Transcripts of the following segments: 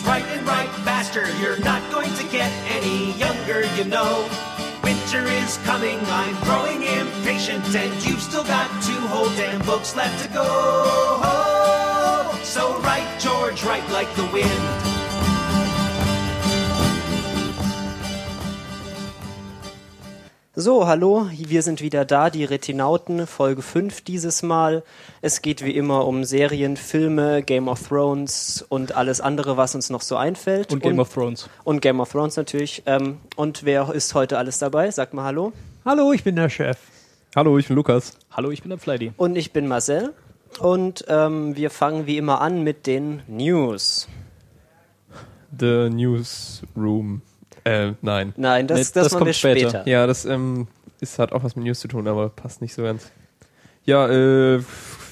is right and right faster. You're not going to get any younger, you know. Winter is coming, I'm growing impatient, and you've still got two whole damn books left to go. So write, George, write like the wind. So, hallo, wir sind wieder da, die Retinauten, Folge 5 dieses Mal. Es geht wie immer um Serien, Filme, Game of Thrones und alles andere, was uns noch so einfällt. Und Game of Thrones. Und Game of Thrones natürlich. Ähm, und wer ist heute alles dabei? Sag mal Hallo. Hallo, ich bin der Chef. Hallo, ich bin Lukas. Hallo, ich bin der Flighty. Und ich bin Marcel. Und ähm, wir fangen wie immer an mit den News. The Newsroom. Äh, nein. Nein, das, Nee, das, das machen kommt wir später. später. Ja, das ähm, ist, hat auch was mit News zu tun, aber passt nicht so ganz. Ja, äh,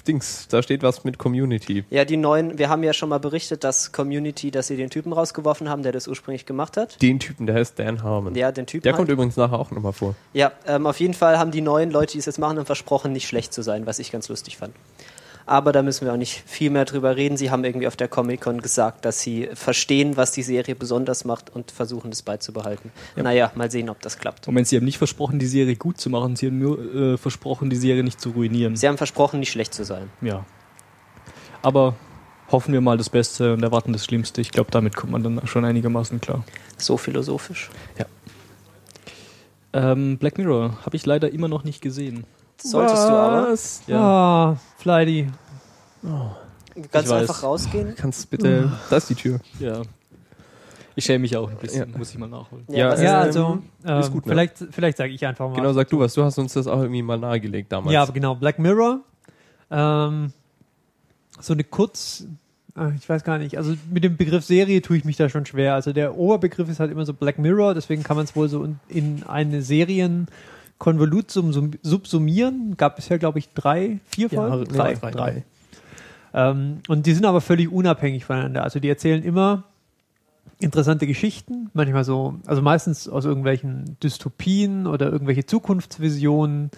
Dings, da steht was mit Community. Ja, die neuen, wir haben ja schon mal berichtet, dass Community, dass sie den Typen rausgeworfen haben, der das ursprünglich gemacht hat. Den Typen, der heißt Dan Harmon. Ja, den Typen. Der halt. kommt übrigens nachher auch nochmal vor. Ja, ähm, auf jeden Fall haben die neuen Leute, die es jetzt machen, dann versprochen, nicht schlecht zu sein, was ich ganz lustig fand. Aber da müssen wir auch nicht viel mehr drüber reden. Sie haben irgendwie auf der Comic-Con gesagt, dass sie verstehen, was die Serie besonders macht und versuchen, das beizubehalten. Naja, mal sehen, ob das klappt. Moment, Sie haben nicht versprochen, die Serie gut zu machen, Sie haben nur äh, versprochen, die Serie nicht zu ruinieren. Sie haben versprochen, nicht schlecht zu sein. Ja. Aber hoffen wir mal das Beste und erwarten das Schlimmste. Ich glaube, damit kommt man dann schon einigermaßen klar. So philosophisch. Ähm, Black Mirror habe ich leider immer noch nicht gesehen. Solltest du aber. Was? Ja. Ah, Flighty. Ganz Ich weiß. einfach rausgehen. Kannst bitte. Da ist die Tür. Ja. Ich schäme mich auch ein bisschen, Ja. muss ich mal nachholen. Ja, was- Ja, Ähm, also, ähm, ist gut, ne? vielleicht, vielleicht sage ich einfach mal. Genau, sag du was. Du hast uns das auch irgendwie mal nahegelegt damals. Ja, genau. Black Mirror. Ähm, so eine kurz, äh, ich weiß gar nicht, also mit dem Begriff Serie tue ich mich da schon schwer. Also der Oberbegriff ist halt immer so Black Mirror, deswegen kann man es wohl so in, in eine Serienkonvolut sum, sum, subsumieren. Gab bisher, glaube ich, drei, vier Ja, Folgen? nee, drei, drei. Ähm, und die sind aber völlig unabhängig voneinander. Also die erzählen immer interessante Geschichten, manchmal so, also meistens aus irgendwelchen Dystopien oder irgendwelche Zukunftsvisionen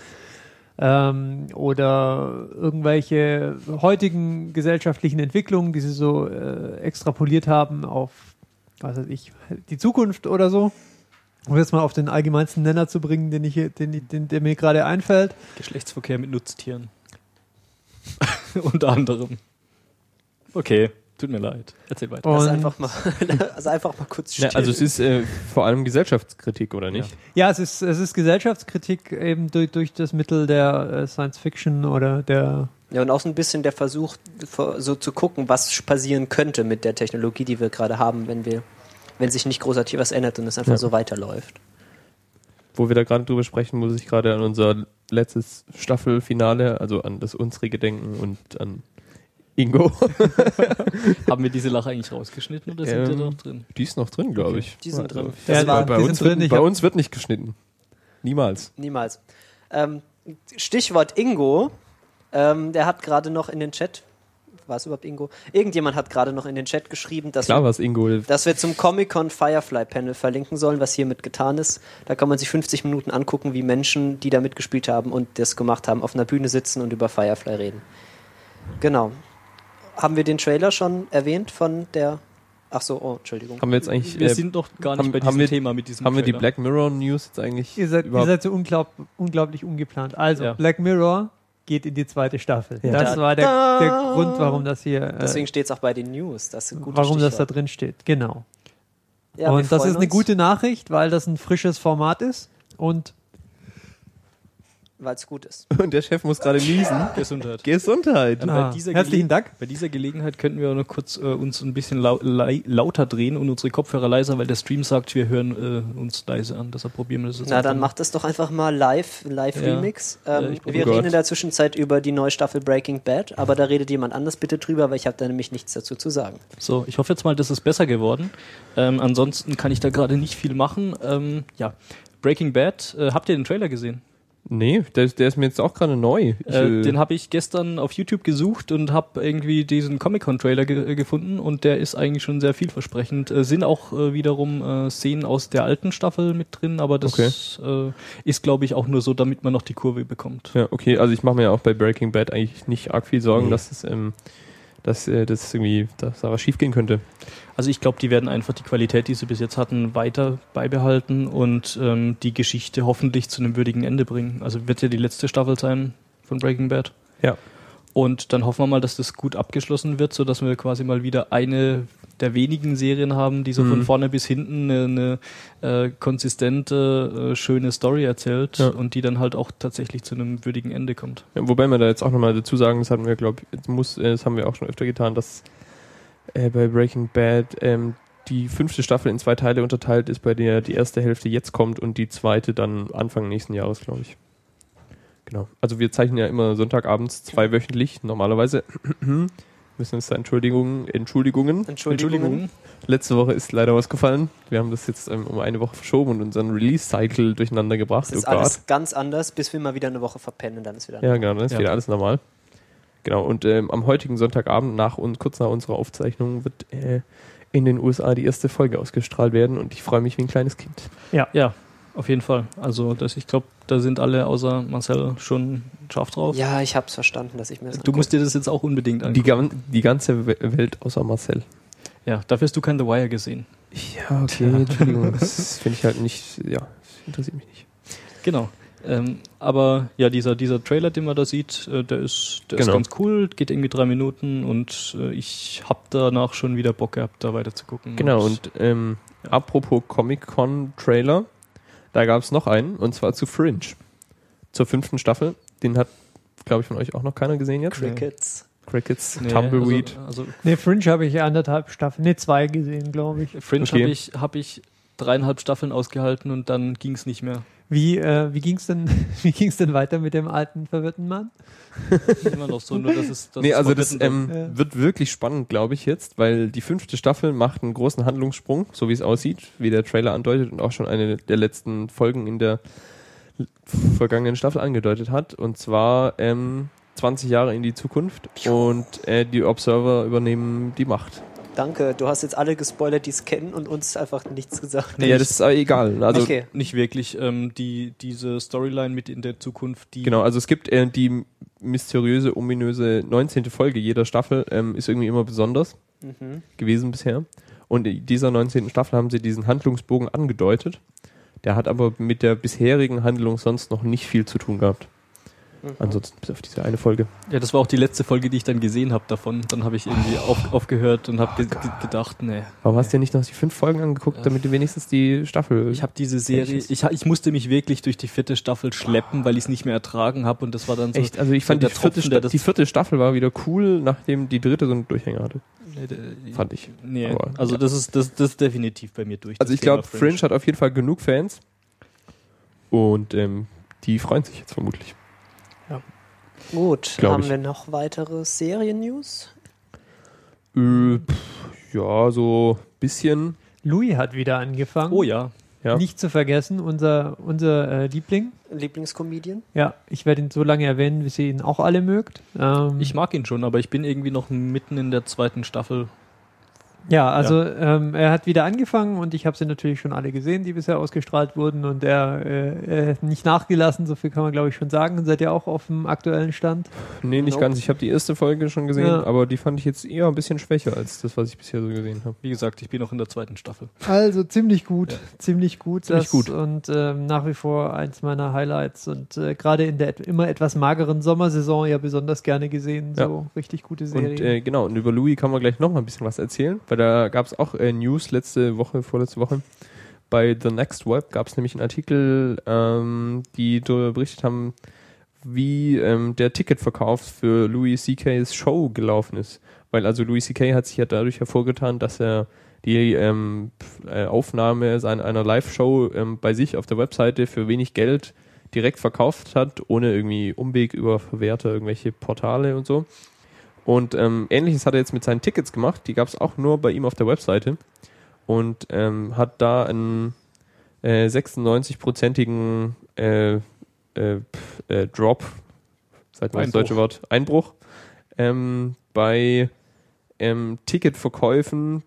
ähm, oder irgendwelche heutigen gesellschaftlichen Entwicklungen, die sie so äh, extrapoliert haben auf, was weiß ich, die Zukunft oder so. Um jetzt mal auf den allgemeinsten Nenner zu bringen, den ich, den, den, der mir gerade einfällt. Geschlechtsverkehr mit Nutztieren. Unter anderem. Okay, tut mir leid. Erzähl weiter. Lass Und- einfach mal, also einfach mal kurz Ja, still. also es ist äh, vor allem Gesellschaftskritik, oder nicht? Ja, es ist, es ist Gesellschaftskritik eben durch, durch das Mittel der äh, Science Fiction oder der. Ja, und auch so ein bisschen der Versuch, so zu gucken, was passieren könnte mit der Technologie, die wir gerade haben, wenn wir, wenn sich nicht großartig was ändert und es einfach Ja. so weiterläuft. Wo wir da gerade drüber sprechen, muss ich gerade an unser letztes Staffelfinale, also an das unsrige denken und an Ingo. Haben wir diese Lache eigentlich rausgeschnitten oder sind die Ähm, da noch drin? Die ist noch drin, glaube ich. Die sind drin. Also, Das Ja, war bei, die uns sind drin. wird, bei uns wird nicht geschnitten. Niemals. niemals. Ähm, Stichwort Ingo. Ähm, der hat gerade noch in den Chat, war es überhaupt Ingo? Irgendjemand hat gerade noch in den Chat geschrieben, dass Klar wir, was Ingo. dass wir zum Comic-Con Firefly Panel verlinken sollen, was hiermit getan ist. Da kann man sich 50 Minuten angucken, wie Menschen, die da mitgespielt haben und das gemacht haben, auf einer Bühne sitzen und über Firefly reden. Genau. Haben wir den Trailer schon erwähnt von der. Ach so, oh, Entschuldigung. Haben wir jetzt eigentlich. Wir äh, sind doch gar nicht haben- bei haben diesem wir- Thema mit diesem haben wir die Trailer. Black Mirror News jetzt eigentlich Ihr seid, ihr seid so unglaub, unglaublich ungeplant. Also, Ja. Black Mirror geht in die zweite Staffel. Ja. Das Da- war der, da. der Grund, warum das hier. Äh, Deswegen steht es auch bei den News. Das warum das da Stichwort. drin steht. Genau. Ja, und das ist eine uns, gute Nachricht, weil das ein frisches Format ist. Und Weil es gut ist. Und der Chef muss gerade niesen. Gesundheit. Gesundheit. Ja, ah, bei dieser herzlichen Dank. Bei dieser Gelegenheit könnten wir noch kurz äh, uns ein bisschen lau lauter drehen und unsere Kopfhörer leiser, weil der Stream sagt, wir hören äh, uns leise an. Deshalb probieren wir das jetzt Na, dann macht das doch einfach mal live, live Ja. Remix. Ja, Ähm, probier- wir reden in der Zwischenzeit über die neue Staffel Breaking Bad, aber da redet jemand anders bitte drüber, weil ich habe da nämlich nichts dazu zu sagen. So, ich hoffe jetzt mal, das ist besser geworden. Ähm, ansonsten kann ich da gerade nicht viel machen. Ähm, ja, Breaking Bad, äh, habt ihr den Trailer gesehen? Nee, der, der ist mir jetzt auch gerade neu. Ich, Äh, äh, den habe ich gestern auf YouTube gesucht und habe irgendwie diesen Comic-Con-Trailer ge äh, gefunden und der ist eigentlich schon sehr vielversprechend. Äh, sind auch äh, wiederum äh, Szenen aus der alten Staffel mit drin, aber das äh, ist, glaube ich, auch nur so, damit man noch die Kurve bekommt. ja, okay, also ich mache mir ja auch bei Breaking Bad eigentlich nicht arg viel Sorgen, Nee. dass es ähm, dass äh, das irgendwie, dass da was schief gehen könnte. Also ich glaube, die werden einfach die Qualität, die sie bis jetzt hatten, weiter beibehalten und ähm, die Geschichte hoffentlich zu einem würdigen Ende bringen. Also wird ja die letzte Staffel sein von Breaking Bad. Ja. Und dann hoffen wir mal, dass das gut abgeschlossen wird, sodass wir quasi mal wieder eine der wenigen Serien haben, die so von Mhm. vorne bis hinten eine, eine äh, konsistente, äh, schöne Story erzählt Ja. und die dann halt auch tatsächlich zu einem würdigen Ende kommt. Ja, Wobei wir da jetzt auch nochmal dazu sagen, das hatten wir, glaube ich, muss, äh, das haben wir auch schon öfter getan, dass äh, bei Breaking Bad ähm, die fünfte Staffel in zwei Teile unterteilt ist, bei der die erste Hälfte jetzt kommt und die zweite dann Anfang nächsten Jahres, glaube ich. Genau. Also wir zeichnen ja immer Sonntagabends zweiwöchentlich, normalerweise. Müssen uns da Entschuldigungen, Entschuldigungen. Entschuldigung. Letzte Woche ist leider was gefallen. Wir haben das jetzt ähm, um eine Woche verschoben und unseren Release-Cycle durcheinander gebracht. Es ist Oh alles ganz anders, bis wir mal wieder eine Woche verpennen, dann ist wieder. Ja, genau, dann ist Ja. wieder alles normal. Genau, und ähm, am heutigen Sonntagabend, nach und kurz nach unserer Aufzeichnung, wird äh, in den USA die erste Folge ausgestrahlt werden und ich freue mich wie ein kleines Kind. Ja, auf jeden Fall. Also das, ich glaube, da sind alle außer Marcel schon scharf drauf. Ja, ich hab's verstanden, dass ich mir das Du musst dir das jetzt auch unbedingt Die, angucken. gan die ganze We- Welt außer Marcel. Ja, dafür hast du kein The Wire gesehen. Ja, okay, Entschuldigung. Das finde ich halt nicht, ja, das interessiert mich nicht. Genau. Ähm, aber ja, dieser, dieser Trailer, den man da sieht, äh, der ist, der Genau. ist ganz cool, geht irgendwie drei Minuten und äh, ich habe danach schon wieder Bock gehabt, da weiter zu gucken. Genau, und ähm, Ja. apropos Comic-Con-Trailer, da gab es noch einen, und zwar zu Fringe. Zur fünften Staffel. Den hat, glaube ich, von euch auch noch keiner gesehen jetzt. Crickets. Crickets, Nee, Tumbleweed. Also, also Ne, Fringe habe ich anderthalb Staffeln, ne, zwei gesehen, glaube ich. Fringe Okay. habe ich, hab ich dreieinhalb Staffeln ausgehalten und dann ging es nicht mehr. Wie, äh, wie ging's denn, wie ging's denn weiter mit dem alten verwirrten Mann? Immer noch so, nur dass es dass nee, es also das ähm, Ja. wird wirklich spannend, glaube ich, jetzt, weil die fünfte Staffel macht einen großen Handlungssprung, so wie es aussieht, wie der Trailer andeutet und auch schon eine der letzten Folgen in der vergangenen Staffel angedeutet hat. Und zwar ähm, 20 Jahre in die Zukunft und äh, die Observer übernehmen die Macht. Danke, du hast jetzt alle gespoilert, die es kennen und uns einfach nichts gesagt. Nee, ja, das ist aber egal. Also okay. Nicht wirklich. Ähm, die, diese Storyline mit in der Zukunft, die Genau, also es gibt äh, die mysteriöse, ominöse 19. Folge jeder Staffel, ähm, ist irgendwie immer besonders Mhm. gewesen bisher. Und in dieser 19. Staffel haben sie diesen Handlungsbogen angedeutet. Der hat aber mit der bisherigen Handlung sonst noch nicht viel zu tun gehabt. Mhm. Ansonsten bis auf diese eine Folge. Ja, das war auch die letzte Folge, die ich dann gesehen habe davon. Dann habe ich irgendwie auf, aufgehört und habe ge ge gedacht, nee. Warum hast du dir nicht noch die fünf Folgen angeguckt, Ja. damit du wenigstens die Staffel. Ich habe diese Serie, ich, ich musste mich wirklich durch die vierte Staffel schleppen, weil ich es nicht mehr ertragen habe und das war dann so. echt, also ich fand die vierte, Tropfen, das- die vierte Staffel war wieder cool, nachdem die dritte so einen Durchhänger hatte. Nee, der- Fand ich. Nee, Aber, also ja. das ist das, das ist definitiv bei mir durch. Also ich glaube, Thema Fringe hat auf jeden Fall genug Fans. Und ähm, die freuen sich jetzt vermutlich. Gut, Glaub haben ich. wir noch weitere Serien-News? Äh, pff, ja, so bisschen. Louis hat wieder angefangen. Oh ja. Ja. Nicht zu vergessen, unser, unser äh, Liebling. Lieblingscomedian? Ja, ich werde ihn so lange erwähnen, bis ihr ihn auch alle mögt. Ähm, Ich mag ihn schon, aber ich bin irgendwie noch mitten in der zweiten Staffel. Ja, also Ähm, er hat wieder angefangen und ich habe sie natürlich schon alle gesehen, die bisher ausgestrahlt wurden und er, äh, er hat nicht nachgelassen, so viel kann man glaube ich schon sagen. Seid ihr auch auf dem aktuellen Stand? Nee, nicht Nope. ganz. Ich habe die erste Folge schon gesehen, Ja. aber die fand ich jetzt eher ein bisschen schwächer als das, was ich bisher so gesehen habe. Wie gesagt, ich bin noch in der zweiten Staffel. Also ziemlich gut, Ja. ziemlich gut. Ziemlich das, gut. Und ähm, nach wie vor eins meiner Highlights und äh, gerade in der et immer etwas mageren Sommersaison ja besonders gerne gesehen. Ja. So richtig gute Serie. Und äh, genau, und über Louis kann man gleich noch mal ein bisschen was erzählen, weil da gab es auch äh, News letzte Woche, vorletzte Woche. Bei The Next Web gab es nämlich einen Artikel, ähm, die darüber berichtet haben, wie ähm, der Ticketverkauf für Louis C.K.'s Show gelaufen ist. Weil also Louis C.K. hat sich ja dadurch hervorgetan, dass er die ähm, äh, Aufnahme seiner einer Live-Show ähm, bei sich auf der Webseite für wenig Geld direkt verkauft hat, ohne irgendwie Umweg über Verwerter, irgendwelche Portale und so. Und ähm, ähnliches hat er jetzt mit seinen Tickets gemacht. Die gab es auch nur bei ihm auf der Webseite. Und ähm, hat da einen äh, 96-prozentigen äh, äh, äh, Drop, sagt man das deutsche Wort, Einbruch, ähm, bei ähm, Ticketverkäufen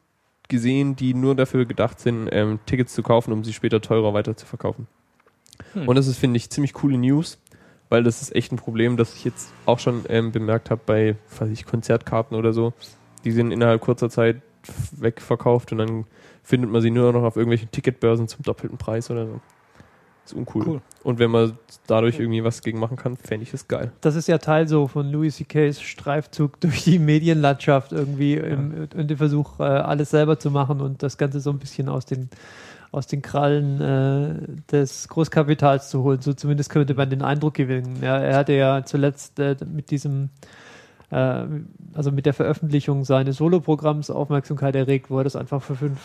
gesehen, die nur dafür gedacht sind, ähm, Tickets zu kaufen, um sie später teurer weiter zu verkaufen. Hm. Und das ist, finde ich, ziemlich coole News, weil das ist echt ein Problem, das ich jetzt auch schon ähm, bemerkt habe bei, weiß ich, Konzertkarten oder so. Die sind innerhalb kurzer Zeit wegverkauft und dann findet man sie nur noch auf irgendwelchen Ticketbörsen zum doppelten Preis oder so. ist uncool. Cool. Und wenn man dadurch irgendwie was gegen machen kann, fände ich das geil. Das ist ja Teil so von Louis C.K.'s Streifzug durch die Medienlandschaft irgendwie im, in dem Versuch, äh, alles selber zu machen und das Ganze so ein bisschen aus den, aus den Krallen äh, des Großkapitals zu holen. So zumindest könnte man den Eindruck gewinnen. Ja, er hatte ja zuletzt äh, mit diesem äh, also mit der Veröffentlichung seines Soloprogramms Aufmerksamkeit erregt, wo er das einfach für 5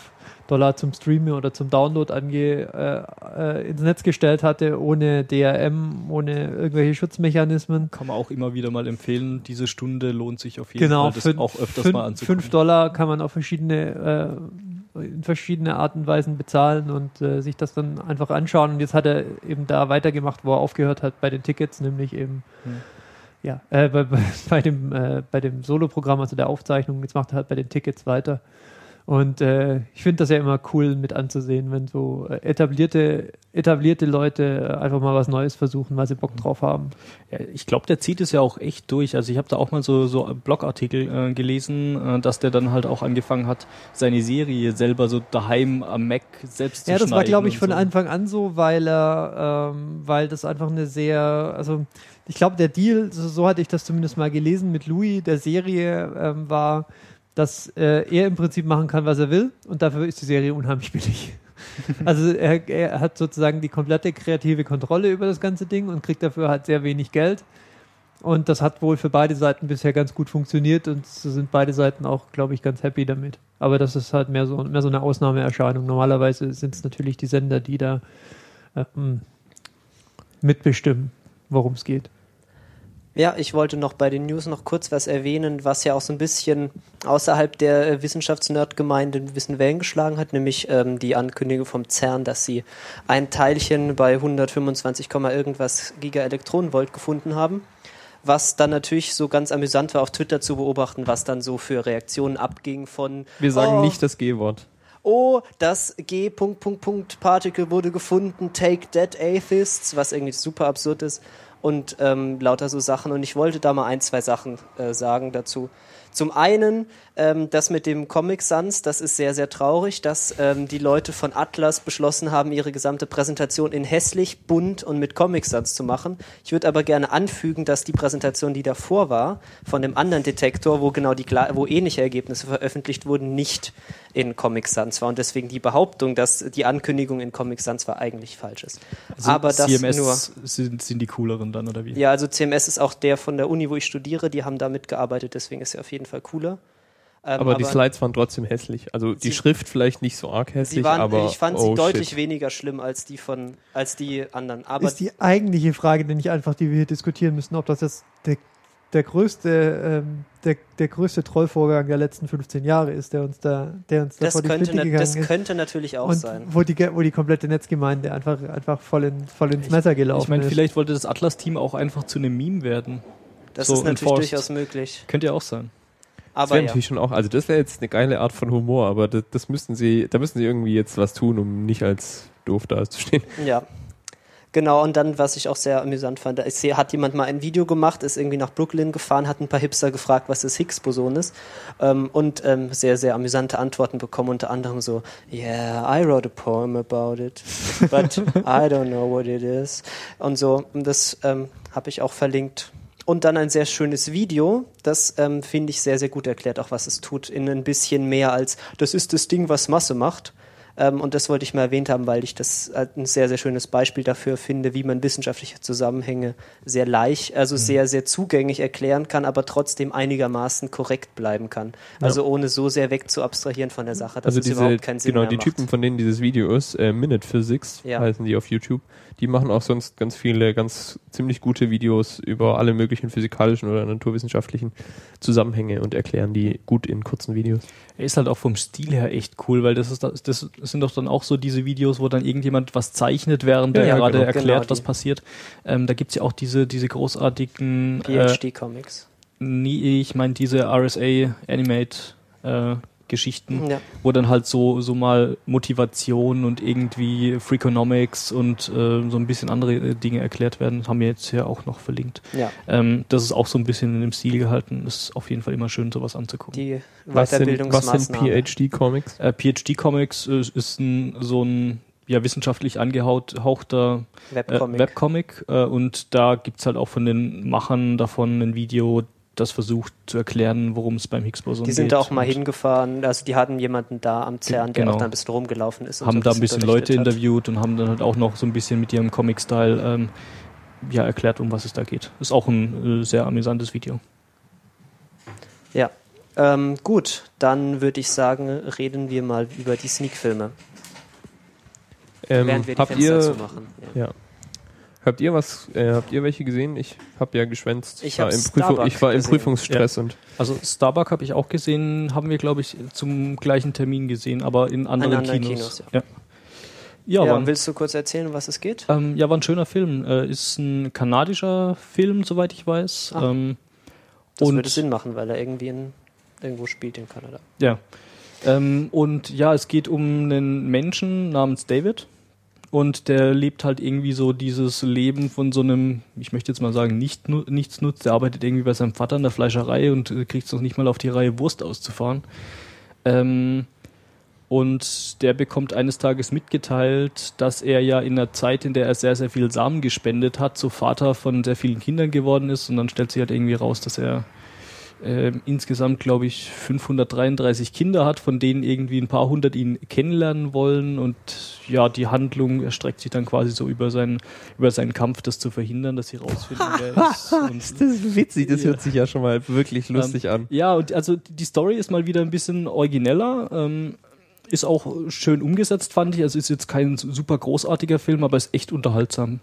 Dollar zum Streamen oder zum Download ange, äh, äh, ins Netz gestellt hatte, ohne DRM, ohne irgendwelche Schutzmechanismen. Kann man auch immer wieder mal empfehlen. Diese Stunde lohnt sich auf jeden Genau, Fall, das fün- auch öfters fün- mal anzugucken. 5 Dollar kann man auf verschiedene, äh, in verschiedene Arten und Weisen bezahlen und äh, sich das dann einfach anschauen. Und jetzt hat er eben da weitergemacht, wo er aufgehört hat bei den Tickets, nämlich eben Hm. ja, äh, bei, bei, bei dem, äh, bei dem Solo-Programm, also der Aufzeichnung, jetzt macht er halt bei den Tickets weiter. Und äh, ich finde das ja immer cool mit anzusehen, wenn so äh, etablierte, etablierte Leute äh, einfach mal was Neues versuchen, weil sie Bock drauf haben. Ja, ich glaube, der zieht es ja auch echt durch. Also ich habe da auch mal so, so Blogartikel äh, gelesen, äh, dass der dann halt auch angefangen hat, seine Serie selber so daheim am Mac selbst zu Ja, das war, schneiden glaube ich, von so. Anfang an so, weil er, ähm, weil das einfach eine sehr, also ich glaube, der Deal, so, so hatte ich das zumindest mal gelesen mit Louis, der Serie ähm, war, dass äh, er im Prinzip machen kann, was er will und dafür ist die Serie unheimlich billig. Also er, er hat sozusagen die komplette kreative Kontrolle über das ganze Ding und kriegt dafür halt sehr wenig Geld. Und das hat wohl für beide Seiten bisher ganz gut funktioniert und so sind beide Seiten auch, glaube ich, ganz happy damit. Aber das ist halt mehr so, mehr so eine Ausnahmeerscheinung. Normalerweise sind es natürlich die Sender, die da ähm, mitbestimmen, worum es geht. Ja, ich wollte noch bei den News noch kurz was erwähnen, was ja auch so ein bisschen außerhalb der äh, Wissenschaftsnerdgemeinde ein bisschen Wellen geschlagen hat, nämlich ähm, die Ankündigung vom CERN, dass sie ein Teilchen bei 125, Komma irgendwas Gigaelektronenvolt gefunden haben. Was dann natürlich so ganz amüsant war, auf Twitter zu beobachten, was dann so für Reaktionen abging von Wir sagen oh, nicht das G-Wort. oh, das G. Particle wurde gefunden, take dead atheists, was irgendwie super absurd ist und ähm, lauter so Sachen. Und ich wollte da mal ein, zwei Sachen äh, sagen dazu. Zum einen, ähm, das mit dem Comic Sans, das ist sehr, sehr traurig, dass ähm, die Leute von Atlas beschlossen haben, ihre gesamte Präsentation in hässlich, bunt und mit Comic Sans zu machen. Ich würde aber gerne anfügen, dass die Präsentation, die davor war, von dem anderen Detektor, wo genau die, wo ähnliche Ergebnisse veröffentlicht wurden, nicht in Comic Sans war und deswegen die Behauptung, dass die Ankündigung in Comic Sans war, eigentlich falsch ist. Also aber das CMS nur. Sind, sind die cooleren dann, oder wie? Ja, also CMS ist auch der von der Uni, wo ich studiere, die haben da mitgearbeitet, deswegen ist er auf jeden Fall cooler. Ähm, Aber, die Slides waren trotzdem hässlich. Also die Schrift vielleicht nicht so arg hässlich, waren, aber ich fand oh, sie deutlich shit. weniger schlimm als die von, als die anderen. Aber ist die eigentliche Frage, die nicht einfach, die wir hier diskutieren müssen, ob das jetzt der, der größte, ähm, der, der größte Trollvorgang der letzten 15 Jahre ist, der uns da, der uns da das, vor die könnte, Flinte gegangen das ist. könnte natürlich auch und sein. wo die, wo die komplette Netzgemeinde einfach, einfach voll, in, voll ins Messer gelaufen Ich meine, ist. vielleicht wollte das Atlas-Team auch einfach zu einem Meme werden. Das so ist natürlich enforced. durchaus möglich. Könnte ja auch sein. Das Aber wäre ja. natürlich schon auch, also das wäre jetzt eine geile Art von Humor, aber das, das müssten sie, da müssen sie irgendwie jetzt was tun, um nicht als doof dazustehen. Ja. Genau, und dann, was ich auch sehr amüsant fand, ich sehe, hat jemand mal ein Video gemacht, ist irgendwie nach Brooklyn gefahren, hat ein paar Hipster gefragt, was das Higgs-Boson ist ähm, und ähm, sehr, sehr amüsante Antworten bekommen, unter anderem so, yeah, I wrote a poem about it, but I don't know what it is und so, und das ähm, habe ich auch verlinkt. Und dann ein sehr schönes Video, das ähm, finde ich sehr, sehr gut erklärt, auch was es tut, in ein bisschen mehr als, das ist das Ding, was Masse macht. Ähm, und das wollte ich mal erwähnt haben, weil ich das ein sehr, sehr schönes Beispiel dafür finde, wie man wissenschaftliche Zusammenhänge sehr leicht, also sehr, sehr zugänglich erklären kann, aber trotzdem einigermaßen korrekt bleiben kann. Also ohne so sehr weg zu abstrahieren von der Sache, dass also es diese, überhaupt keinen Sinn genau, mehr die macht. Typen, von denen dieses Video ist, äh, Minute Physics Ja. heißen die auf YouTube, die machen auch sonst ganz viele, ganz ziemlich gute Videos über alle möglichen physikalischen oder naturwissenschaftlichen Zusammenhänge und erklären die gut in kurzen Videos. Er ist halt auch vom Stil her echt cool, weil das ist das, das sind doch dann auch so diese Videos, wo dann irgendjemand was zeichnet, während Ja, der ja, gerade genau. erklärt, Genau, was passiert. Ähm, da gibt's ja auch diese, diese großartigen äh, PhD-Comics. Nee, ich meine diese RSA Animate äh, Geschichten, Ja. wo dann halt so, so mal Motivation und irgendwie Freakonomics und äh, so ein bisschen andere äh, Dinge erklärt werden. Haben wir jetzt hier auch noch verlinkt. Ja, Ähm, das ist auch so ein bisschen in dem Stil gehalten. Ist auf jeden Fall immer schön, sowas anzugucken. die Was sind, was sind Weiterbildungsmaßnahmen. PhD-Comics? Äh, PhD Comics äh, ist ein, so ein ja, wissenschaftlich angehauchter äh, Webcomic. Webcomic äh, und da gibt's halt auch von den Machern davon ein Video, das versucht zu erklären, worum es beim Higgs-Boson geht. die sind da auch mal und hingefahren, also die hatten jemanden da am CERN, der genau. auch da ein bisschen rumgelaufen ist. und Haben so da ein bisschen Leute hat. interviewt und haben dann halt auch noch so ein bisschen mit ihrem Comic-Style ähm, ja, erklärt, um was es da geht. Ist auch ein äh, sehr amüsantes Video. Ja. Ähm, gut, dann würde ich sagen, reden wir mal über die Sneak-Filme, Ähm, während wir die habt Fenster ihr, zumachen. Ja. ja. Habt ihr was, äh, habt ihr welche gesehen? Ich habe ja geschwänzt. Ich war im, Prüfung, Starbuck ich war im. Prüfungsstress und Also Starbuck habe ich auch gesehen, haben wir, glaube ich, zum gleichen Termin gesehen, aber in anderen, anderen Kinos. Kinos, ja. Ja, Ja, war, willst du kurz erzählen, um was es geht? ähm, ja, war ein schöner Film. Äh, ist ein kanadischer Film, soweit ich weiß. Ah. Ähm, Das und würde Sinn machen, weil er irgendwie in, irgendwo spielt in Kanada. Ja. Ähm, und ja, es geht um einen Menschen namens David. Und der lebt halt irgendwie so dieses Leben von so einem, ich möchte jetzt mal sagen, nicht, nichts nutzt. Der arbeitet irgendwie bei seinem Vater in der Fleischerei und äh, kriegt es noch nicht mal auf die Reihe, Wurst auszufahren. Ähm, und der bekommt eines Tages mitgeteilt, dass er ja in einer Zeit, in der er sehr, sehr viel Samen gespendet hat, so Vater von sehr vielen Kindern geworden ist. Und dann stellt sich halt irgendwie raus, dass er ähm, insgesamt, glaube ich, 533 Kinder hat, von denen irgendwie ein paar hundert ihn kennenlernen wollen. Und ja, die Handlung erstreckt sich dann quasi so über seinen, über seinen Kampf, das zu verhindern, dass sie rausfinden, wer er ist. Und, das ist witzig, das Ja. hört sich ja schon mal wirklich lustig an. ja, und also die Story ist mal wieder ein bisschen origineller. Ähm, ist auch schön umgesetzt, fand ich. Also ist jetzt kein super großartiger Film, aber ist echt unterhaltsam.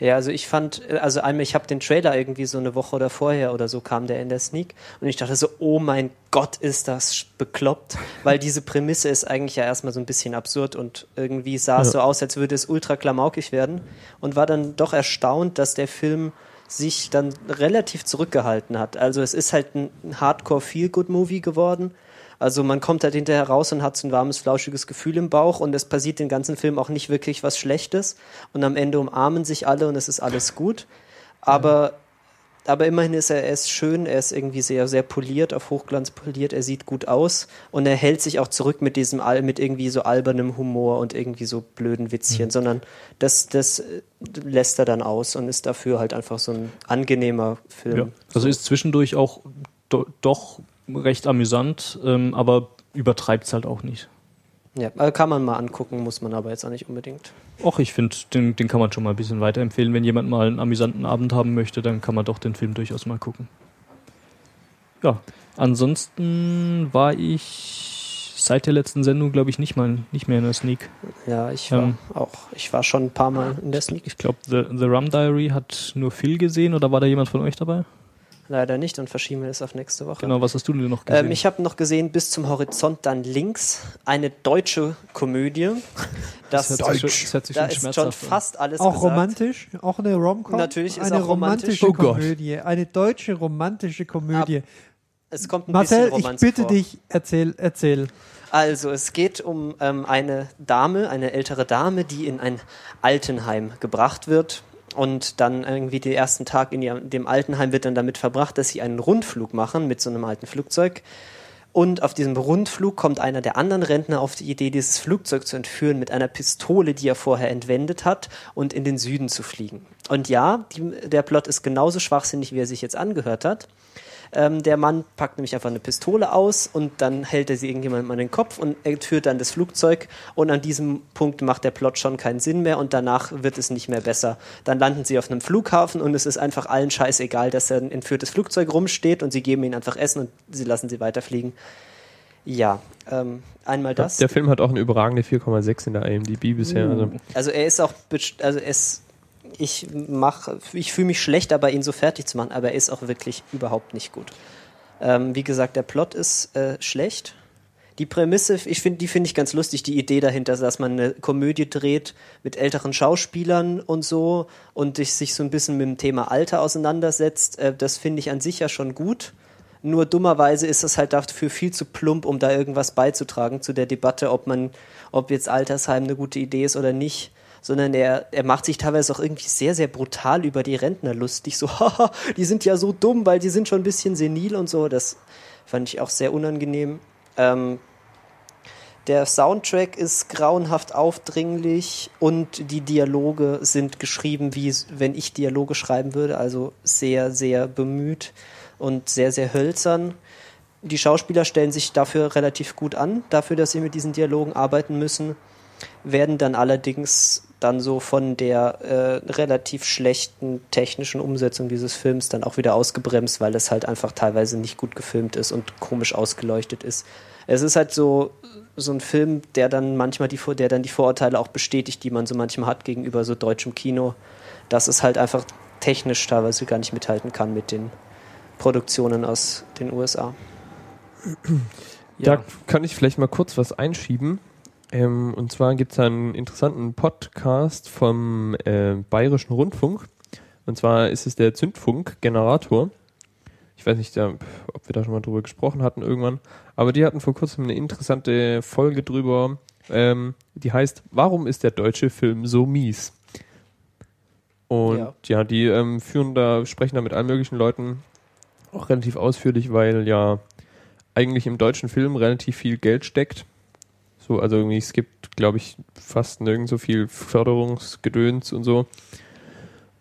Ja, also ich fand, äh, also einmal, ich habe den Trailer irgendwie so eine Woche oder vorher oder so kam der in der Sneak und ich dachte so, oh mein Gott, ist das bekloppt, weil diese Prämisse ist eigentlich ja erstmal so ein bisschen absurd und irgendwie sah es so aus, als würde es ultra klamaukig werden und war dann doch erstaunt, dass der Film sich dann relativ zurückgehalten hat. Also es ist halt ein Hardcore-Feel-Good-Movie geworden. Also man kommt halt hinterher raus und hat so ein warmes, flauschiges Gefühl im Bauch und es passiert den ganzen Film auch nicht wirklich was Schlechtes und am Ende umarmen sich alle und es ist alles gut. Aber, aber immerhin ist er, er ist schön, er ist irgendwie sehr, sehr poliert, auf Hochglanz poliert, er sieht gut aus und er hält sich auch zurück mit diesem, mit irgendwie so albernem Humor und irgendwie so blöden Witzchen, sondern das, das äh, lässt er dann aus und ist dafür halt einfach so ein angenehmer Film. Ja. Also ist zwischendurch auch do, doch recht amüsant, ähm, aber übertreibt es halt auch nicht. Ja, also kann man mal angucken, muss man aber jetzt auch nicht unbedingt. Och, ich finde, den, den kann man schon mal ein bisschen weiterempfehlen. Wenn jemand mal einen amüsanten Abend haben möchte, dann kann man doch den Film durchaus mal gucken. Ja, ansonsten war ich seit der letzten Sendung, glaube ich, nicht mal nicht mehr in der Sneak. Ja, ich war Ähm. auch, ich war schon ein paar Mal in der Sneak. Ich glaube, The, The Rum Diary hat nur Phil gesehen oder war da jemand von euch dabei? Leider nicht und verschieben wir das auf nächste Woche. Genau, was hast du denn noch gesehen? Ähm, ich habe noch gesehen, bis zum Horizont dann links, eine deutsche Komödie. Das, hört sich schon, das hört sich da schon ist schon schmerzhaft an. fast alles Auch gesagt. romantisch, auch eine Rom-Com. Natürlich ist eine auch romantisch. romantische Oh Gott. Komödie, eine deutsche romantische Komödie. Es kommt ein Marcel, bisschen ich Romanz bitte vor. dich, erzähl, erzähl. Also, es geht um ähm, eine Dame, eine ältere Dame, die in ein Altenheim gebracht wird. Und dann irgendwie den ersten Tag in ihrem, dem Altenheim wird dann damit verbracht, dass sie einen Rundflug machen mit so einem alten Flugzeug. Und auf diesem Rundflug kommt einer der anderen Rentner auf die Idee, dieses Flugzeug zu entführen mit einer Pistole, die er vorher entwendet hat, und in den Süden zu fliegen. Und ja, die, der Plot ist genauso schwachsinnig, wie er sich jetzt angehört hat. Ähm, der Mann packt nämlich einfach eine Pistole aus und dann hält er sie irgendjemandem an den Kopf und entführt dann das Flugzeug. Und an diesem Punkt macht der Plot schon keinen Sinn mehr und danach wird es nicht mehr besser. Dann landen sie auf einem Flughafen und es ist einfach allen scheißegal, dass ein entführtes Flugzeug rumsteht und sie geben ihnen einfach Essen und sie lassen sie weiterfliegen. Ja, ähm, einmal das. Der Film hat auch eine überragende 4,6 in der IMDb bisher. Also, Also er ist auch, also es, ich mach, ich fühle mich schlecht dabei, ihn so fertig zu machen, aber er ist auch wirklich überhaupt nicht gut. Ähm, wie gesagt, der Plot ist äh, schlecht. Die Prämisse, ich finde, die finde ich ganz lustig, die Idee dahinter, dass man eine Komödie dreht mit älteren Schauspielern und so und sich so ein bisschen mit dem Thema Alter auseinandersetzt. Äh, das finde ich an sich ja schon gut. Nur dummerweise ist das halt dafür viel zu plump, um da irgendwas beizutragen zu der Debatte, ob man, ob jetzt Altersheim eine gute Idee ist oder nicht. Sondern er, er macht sich teilweise auch irgendwie sehr, sehr brutal über die Rentner lustig. So, haha, die sind ja so dumm, weil die sind schon ein bisschen senil und so. Das fand ich auch sehr unangenehm. Ähm, der Soundtrack ist grauenhaft aufdringlich und die Dialoge sind geschrieben, wie wenn ich Dialoge schreiben würde, also sehr, sehr bemüht und sehr, sehr hölzern. Die Schauspieler stellen sich dafür relativ gut an, dafür, dass sie mit diesen Dialogen arbeiten müssen, werden dann allerdings dann so von der äh, relativ schlechten technischen Umsetzung dieses Films dann auch wieder ausgebremst, weil es halt einfach teilweise nicht gut gefilmt ist und komisch ausgeleuchtet ist. Es ist halt so so ein Film, der dann manchmal die, der dann die Vorurteile auch bestätigt, die man so manchmal hat gegenüber so deutschem Kino, dass es halt einfach technisch teilweise gar nicht mithalten kann mit den Produktionen aus den USA. Ja. Da kann ich vielleicht mal kurz was einschieben. Ähm, und zwar gibt es einen interessanten Podcast vom äh, Bayerischen Rundfunk. Und zwar ist es der Zündfunk-Generator ich weiß nicht, ob wir da schon mal drüber gesprochen hatten irgendwann, aber die hatten vor kurzem eine interessante Folge drüber, ähm, die heißt, warum ist der deutsche Film so mies? Und ja, ja die ähm, führen da, sprechen da mit allen möglichen Leuten auch relativ ausführlich, weil ja eigentlich im deutschen Film relativ viel Geld steckt. So, also irgendwie, es gibt, glaube ich, fast nirgend so viel Förderungsgedöns und so.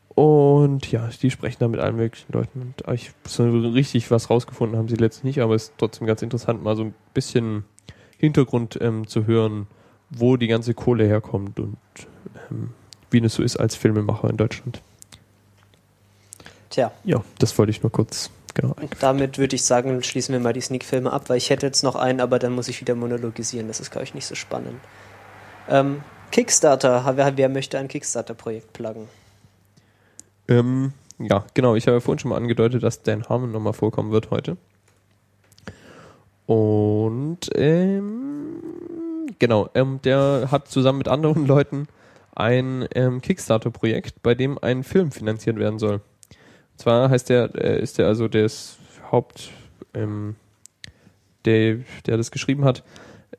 Und ja, die sprechen da mit allen möglichen Leuten. Und ich, so richtig was rausgefunden haben sie letztlich nicht, aber es ist trotzdem ganz interessant, mal so ein bisschen Hintergrund ähm, zu hören, wo die ganze Kohle herkommt und ähm, wie es so ist als Filmemacher in Deutschland. Tja. Ja, das wollte ich nur kurz. Genau. Damit würde ich sagen, schließen wir mal die Sneak-Filme ab, weil ich hätte jetzt noch einen, aber dann muss ich wieder monologisieren. Das ist, glaube ich, nicht so spannend. Ähm, Kickstarter. Wer, wer möchte ein Kickstarter-Projekt pluggen? Ähm, ja, genau. Ich habe ja vorhin schon mal angedeutet, dass Dan Harmon nochmal vorkommen wird heute. Und ähm, genau, ähm, der hat zusammen mit anderen Leuten ein ähm, Kickstarter-Projekt, bei dem ein Film finanziert werden soll. Zwar heißt der, äh, ist der also das Haupt, ähm, der, der das geschrieben hat,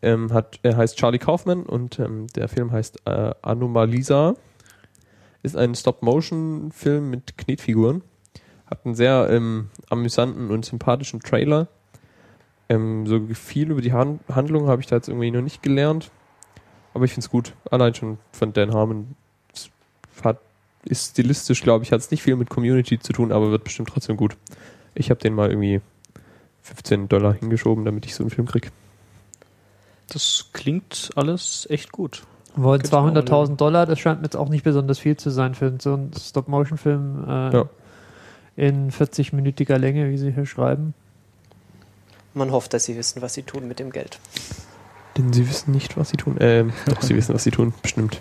ähm, hat, er heißt Charlie Kaufman und ähm, der Film heißt äh, Anomalisa ist ein Stop-Motion-Film mit Knetfiguren. Hat einen sehr ähm, amüsanten und sympathischen Trailer. Ähm, so viel über die Han Handlung habe ich da jetzt irgendwie noch nicht gelernt. Aber ich finde es gut. Allein schon von Dan Harmon. Hat, ist stilistisch, glaube ich, hat es nicht viel mit Community zu tun, aber wird bestimmt trotzdem gut. Ich habe den mal irgendwie 15 Dollar hingeschoben, damit ich so einen Film kriege. Das klingt alles echt gut. Wollen 200.000 Dollar, das scheint mir jetzt auch nicht besonders viel zu sein für so einen Stop-Motion-Film äh, ja. in 40-minütiger Länge, wie sie hier schreiben. Man hofft, dass sie wissen, was sie tun mit dem Geld. Denn sie wissen nicht, was sie tun. Ähm, doch, sie wissen, was sie tun, bestimmt.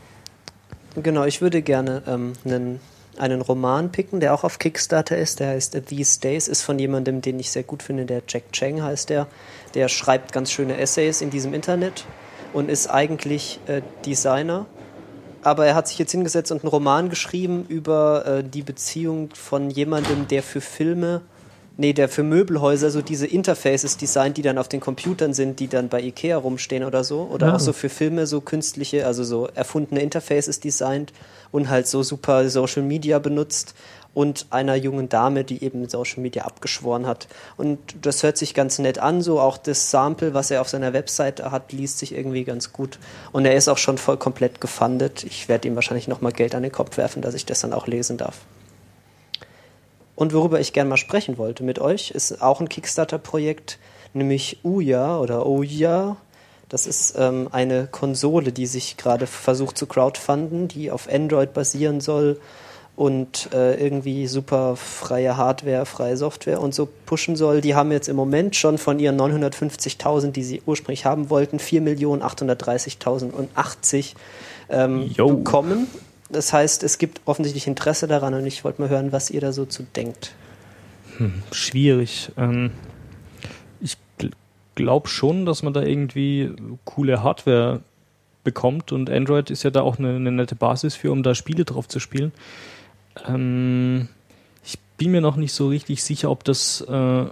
Genau, ich würde gerne ähm, einen, einen Roman picken, der auch auf Kickstarter ist. Der heißt These Days, ist von jemandem, den ich sehr gut finde, der Jack Chang heißt der. Der schreibt ganz schöne Essays in diesem Internet und ist eigentlich äh, Designer. Aber er hat sich jetzt hingesetzt und einen Roman geschrieben über äh, die Beziehung von jemandem, der für Filme, nee, der für Möbelhäuser so diese Interfaces designt, die dann auf den Computern sind, die dann bei Ikea rumstehen oder so. Oder ja. auch so für Filme so künstliche, also so erfundene Interfaces designt und halt so super Social Media benutzt und einer jungen Dame, die eben Social Media abgeschworen hat. Und das hört sich ganz nett an, so auch das Sample, was er auf seiner Website hat, liest sich irgendwie ganz gut. Und er ist auch schon voll komplett gefundet. Ich werde ihm wahrscheinlich nochmal Geld an den Kopf werfen, dass ich das dann auch lesen darf. Und worüber ich gerne mal sprechen wollte mit euch, ist auch ein Kickstarter-Projekt, nämlich Uya oder Ouya. Das ist ähm, eine Konsole, die sich gerade versucht zu crowdfunden, die auf Android basieren soll und äh, irgendwie super freie Hardware, freie Software und so pushen soll. Die haben jetzt im Moment schon von ihren 950.000, die sie ursprünglich haben wollten, 4.830.080 ähm, bekommen. Das heißt, es gibt offensichtlich Interesse daran und ich wollte mal hören, was ihr da so zu denkt. Hm, schwierig. Ähm, ich gl glaube schon, dass man da irgendwie coole Hardware bekommt und Android ist ja da auch eine, eine nette Basis für, um da Spiele drauf zu spielen. Ähm, ich bin mir noch nicht so richtig sicher, ob das, äh,